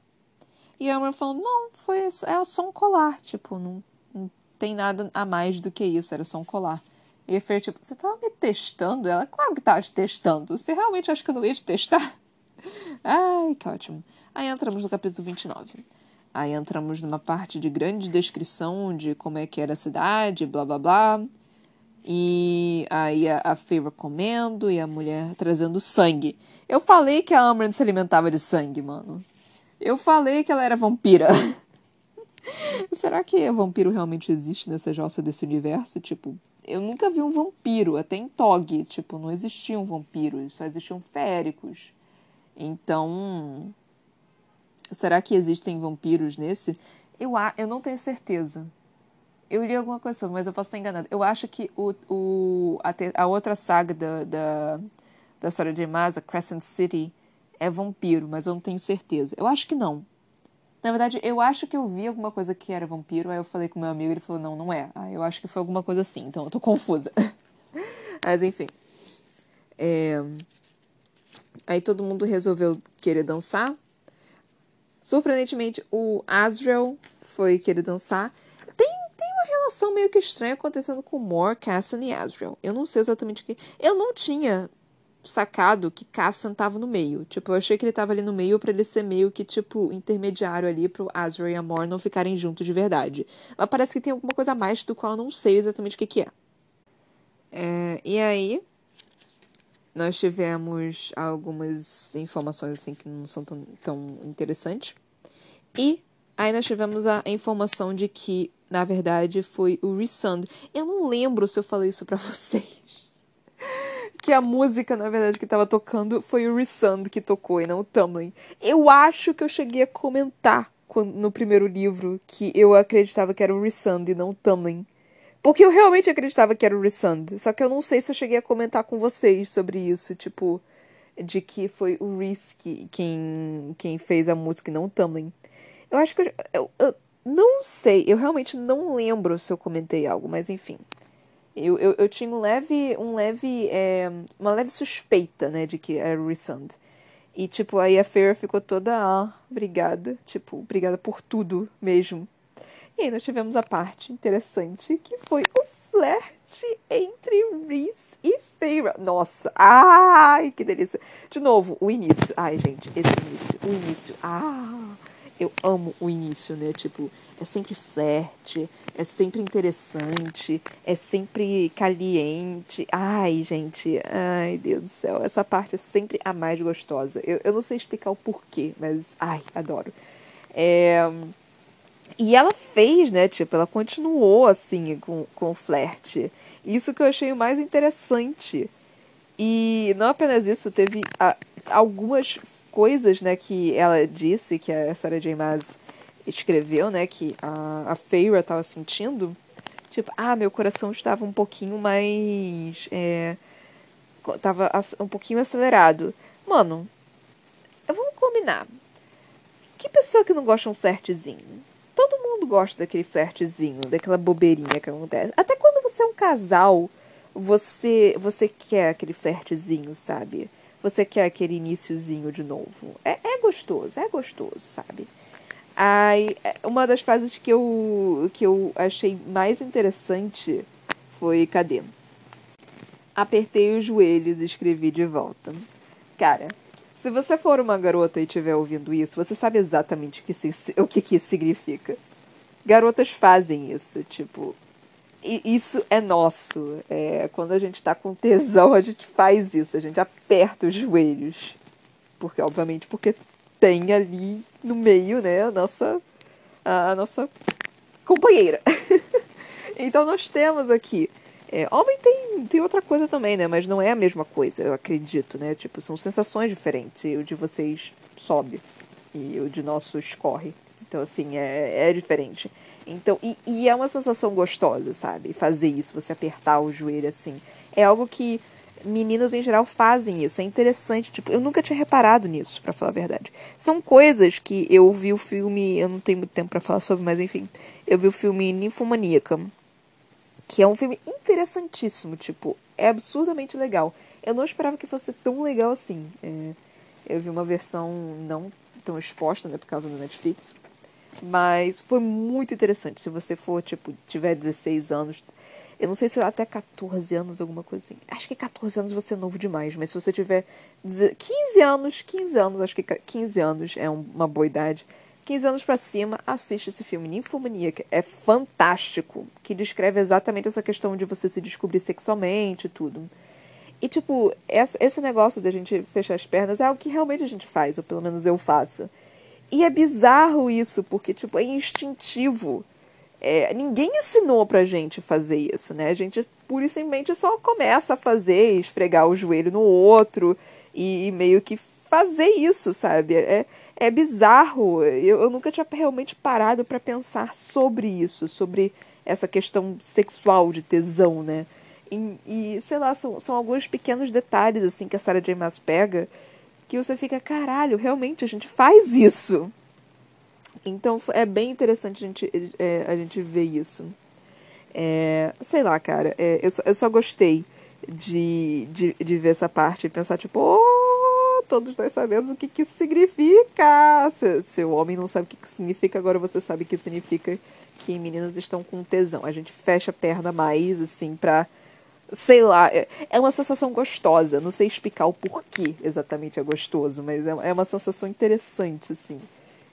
E a Amber falando, não, foi é só um colar, tipo, não, não tem nada a mais do que isso, era só um colar. E a Fer, tipo, você tava me testando? Ela, claro que tava te testando. Você realmente acha que eu não ia te testar? [LAUGHS] Ai, que ótimo. Aí entramos no capítulo 29. Aí entramos numa parte de grande descrição de como é que era a cidade, blá blá blá. E aí a, a Favor comendo e a mulher trazendo sangue. Eu falei que a Amber se alimentava de sangue, mano. Eu falei que ela era vampira. [LAUGHS] Será que vampiro realmente existe nessa jossa desse universo? Tipo, eu nunca vi um vampiro, até em Tog. Tipo, não existiam vampiros, só existiam féricos. Então, Será que existem vampiros nesse? Eu, eu não tenho certeza. Eu li alguma coisa sobre, mas eu posso estar enganada. Eu acho que o, o, a, te, a outra saga da, da, da história de Masa, Crescent City, é vampiro, mas eu não tenho certeza. Eu acho que não. Na verdade, eu acho que eu vi alguma coisa que era vampiro, aí eu falei com meu amigo e ele falou, não, não é. Aí eu acho que foi alguma coisa assim, então eu tô confusa. [LAUGHS] mas enfim. É... Aí todo mundo resolveu querer dançar. Surpreendentemente, o Asriel foi querer dançar. Relação meio que estranha acontecendo com Mor, Cassan e Asriel. Eu não sei exatamente o que. Eu não tinha sacado que Cassan tava no meio. Tipo, eu achei que ele tava ali no meio para ele ser meio que, tipo, intermediário ali pro Asriel e a não ficarem juntos de verdade. Mas parece que tem alguma coisa a mais do qual eu não sei exatamente o que, que é. é e aí, nós tivemos algumas informações assim que não são tão, tão interessantes. E aí nós tivemos a informação de que, na verdade, foi o Resund. Eu não lembro se eu falei isso para [LAUGHS] vocês. que a música, na verdade, que estava tocando foi o Resund que tocou e não o Tamlin. Eu acho que eu cheguei a comentar no primeiro livro que eu acreditava que era o Resund e não o Tamlin. Porque eu realmente acreditava que era o Resund. Só que eu não sei se eu cheguei a comentar com vocês sobre isso. Tipo, de que foi o Reese quem, quem fez a música e não o Tumblr. Eu acho que eu, eu, eu, não sei. Eu realmente não lembro se eu comentei algo, mas enfim. Eu, eu, eu tinha um leve, um leve, é, uma leve suspeita, né, de que era Resund. E, tipo, aí a Fair ficou toda, ah, obrigada. Tipo, obrigada por tudo mesmo. E aí nós tivemos a parte interessante, que foi o flerte entre Reese e Feyre. Nossa, ai, que delícia. De novo, o início. Ai, gente, esse início, o início. Ah, eu amo o início, né? Tipo, é sempre flerte, é sempre interessante, é sempre caliente. Ai, gente, ai, Deus do céu, essa parte é sempre a mais gostosa. Eu, eu não sei explicar o porquê, mas, ai, adoro. É... E ela fez, né? Tipo, ela continuou assim com, com o flerte. Isso que eu achei o mais interessante. E não apenas isso, teve a, algumas coisas, né, que ela disse, que a Sarah J. Maas escreveu, né, que a, a Feyre estava sentindo, tipo, ah, meu coração estava um pouquinho mais, é, tava um pouquinho acelerado. Mano, vamos combinar. Que pessoa que não gosta de um flertezinho? Todo mundo gosta daquele flertezinho, daquela bobeirinha que acontece. Até quando você é um casal, você você quer aquele flertezinho, sabe? Você quer aquele iníciozinho de novo. É, é gostoso, é gostoso, sabe? Aí, é, uma das frases que eu, que eu achei mais interessante foi: cadê? Apertei os joelhos e escrevi de volta. Cara, se você for uma garota e estiver ouvindo isso, você sabe exatamente o que, o que, que isso significa. Garotas fazem isso, tipo, isso é nosso. É, quando a gente está com tesão, a gente faz isso. A gente aperta os joelhos. Porque, obviamente, porque tem ali no meio, né, a nossa, a, nossa companheira. [LAUGHS] então nós temos aqui. É, homem tem, tem outra coisa também, né? Mas não é a mesma coisa, eu acredito, né? Tipo, são sensações diferentes. O de vocês sobe e o de nosso escorre. Então, assim, é, é diferente. Então, e, e, é uma sensação gostosa, sabe? Fazer isso, você apertar o joelho assim. É algo que meninas em geral fazem isso. É interessante, tipo, eu nunca tinha reparado nisso, para falar a verdade. São coisas que eu vi o filme, eu não tenho muito tempo para falar sobre, mas enfim, eu vi o filme Ninfomaníaca, que é um filme interessantíssimo, tipo, é absurdamente legal. Eu não esperava que fosse tão legal assim. É, eu vi uma versão não tão exposta, né, por causa do Netflix. Mas foi muito interessante. Se você for, tipo, tiver 16 anos. Eu não sei se até 14 anos, alguma coisa assim. Acho que 14 anos você é novo demais, mas se você tiver 15 anos, 15 anos, acho que 15 anos é uma boa idade. 15 anos para cima, assiste esse filme Ninfomaníaca. É fantástico. Que descreve exatamente essa questão de você se descobrir sexualmente e tudo. E, tipo, esse negócio da gente fechar as pernas é algo que realmente a gente faz, ou pelo menos eu faço. E é bizarro isso, porque, tipo, é instintivo. É, ninguém ensinou pra gente fazer isso, né? A gente pura e simplesmente só começa a fazer, esfregar o joelho no outro e, e meio que fazer isso, sabe? É, é bizarro. Eu, eu nunca tinha realmente parado para pensar sobre isso, sobre essa questão sexual de tesão, né? E, e, sei lá, são, são alguns pequenos detalhes assim que a Sarah J. Maas pega que você fica, caralho, realmente a gente faz isso. Então é bem interessante a gente, é, a gente ver isso. É, sei lá, cara, é, eu, só, eu só gostei de, de, de ver essa parte e pensar, tipo, oh, todos nós sabemos o que, que isso significa. Se, se o homem não sabe o que, que significa, agora você sabe o que significa que meninas estão com tesão. A gente fecha a perna mais, assim, pra sei lá, é, é uma sensação gostosa. Não sei explicar o porquê exatamente é gostoso, mas é, é uma sensação interessante, assim.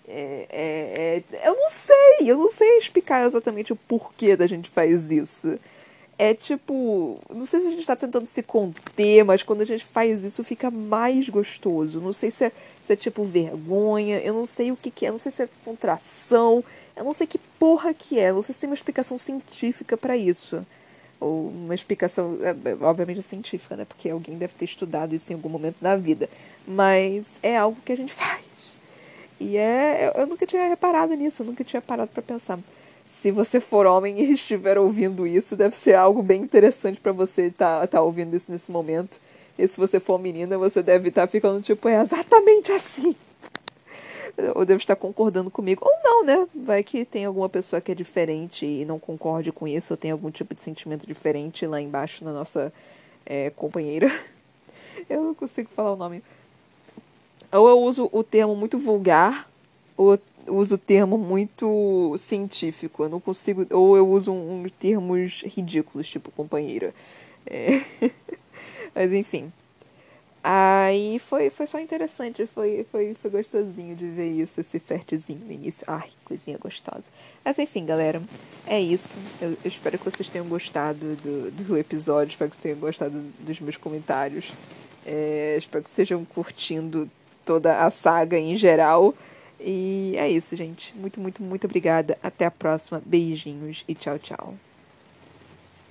É, é, é, eu não sei, eu não sei explicar exatamente o porquê da gente faz isso. É tipo, não sei se a gente está tentando se conter, mas quando a gente faz isso fica mais gostoso. Não sei se é, se é tipo vergonha, eu não sei o que, que é, não sei se é contração, eu não sei que porra que é, não sei se tem uma explicação científica para isso ou uma explicação, é, é, obviamente científica, né? Porque alguém deve ter estudado isso em algum momento da vida. Mas é algo que a gente [LAUGHS] faz. E é. Eu nunca tinha reparado nisso, eu nunca tinha parado para pensar. Se você for homem e [LAUGHS] estiver ouvindo isso, deve ser algo bem interessante para você estar tá, tá ouvindo isso nesse momento. E se você for menina, você deve estar tá ficando tipo, é exatamente assim ou devo estar concordando comigo, ou não, né? Vai que tem alguma pessoa que é diferente e não concorde com isso, ou tem algum tipo de sentimento diferente lá embaixo na nossa é, companheira. [LAUGHS] Eu não consigo falar o nome. Ou eu uso o termo muito vulgar, ou uso o termo muito científico. Eu não consigo. Ou eu uso uns um, termos ridículos, tipo companheira. É... [LAUGHS] Mas enfim. Aí foi, foi só interessante, foi, foi, foi gostosinho de ver isso, esse fertezinho no início. Ai, coisinha gostosa. Mas enfim, galera, é isso. Eu, eu espero que vocês tenham gostado do, do episódio, espero que vocês tenham gostado dos, dos meus comentários. É, espero que estejam curtindo toda a saga em geral. E é isso, gente. Muito, muito, muito obrigada. Até a próxima. Beijinhos e tchau, tchau.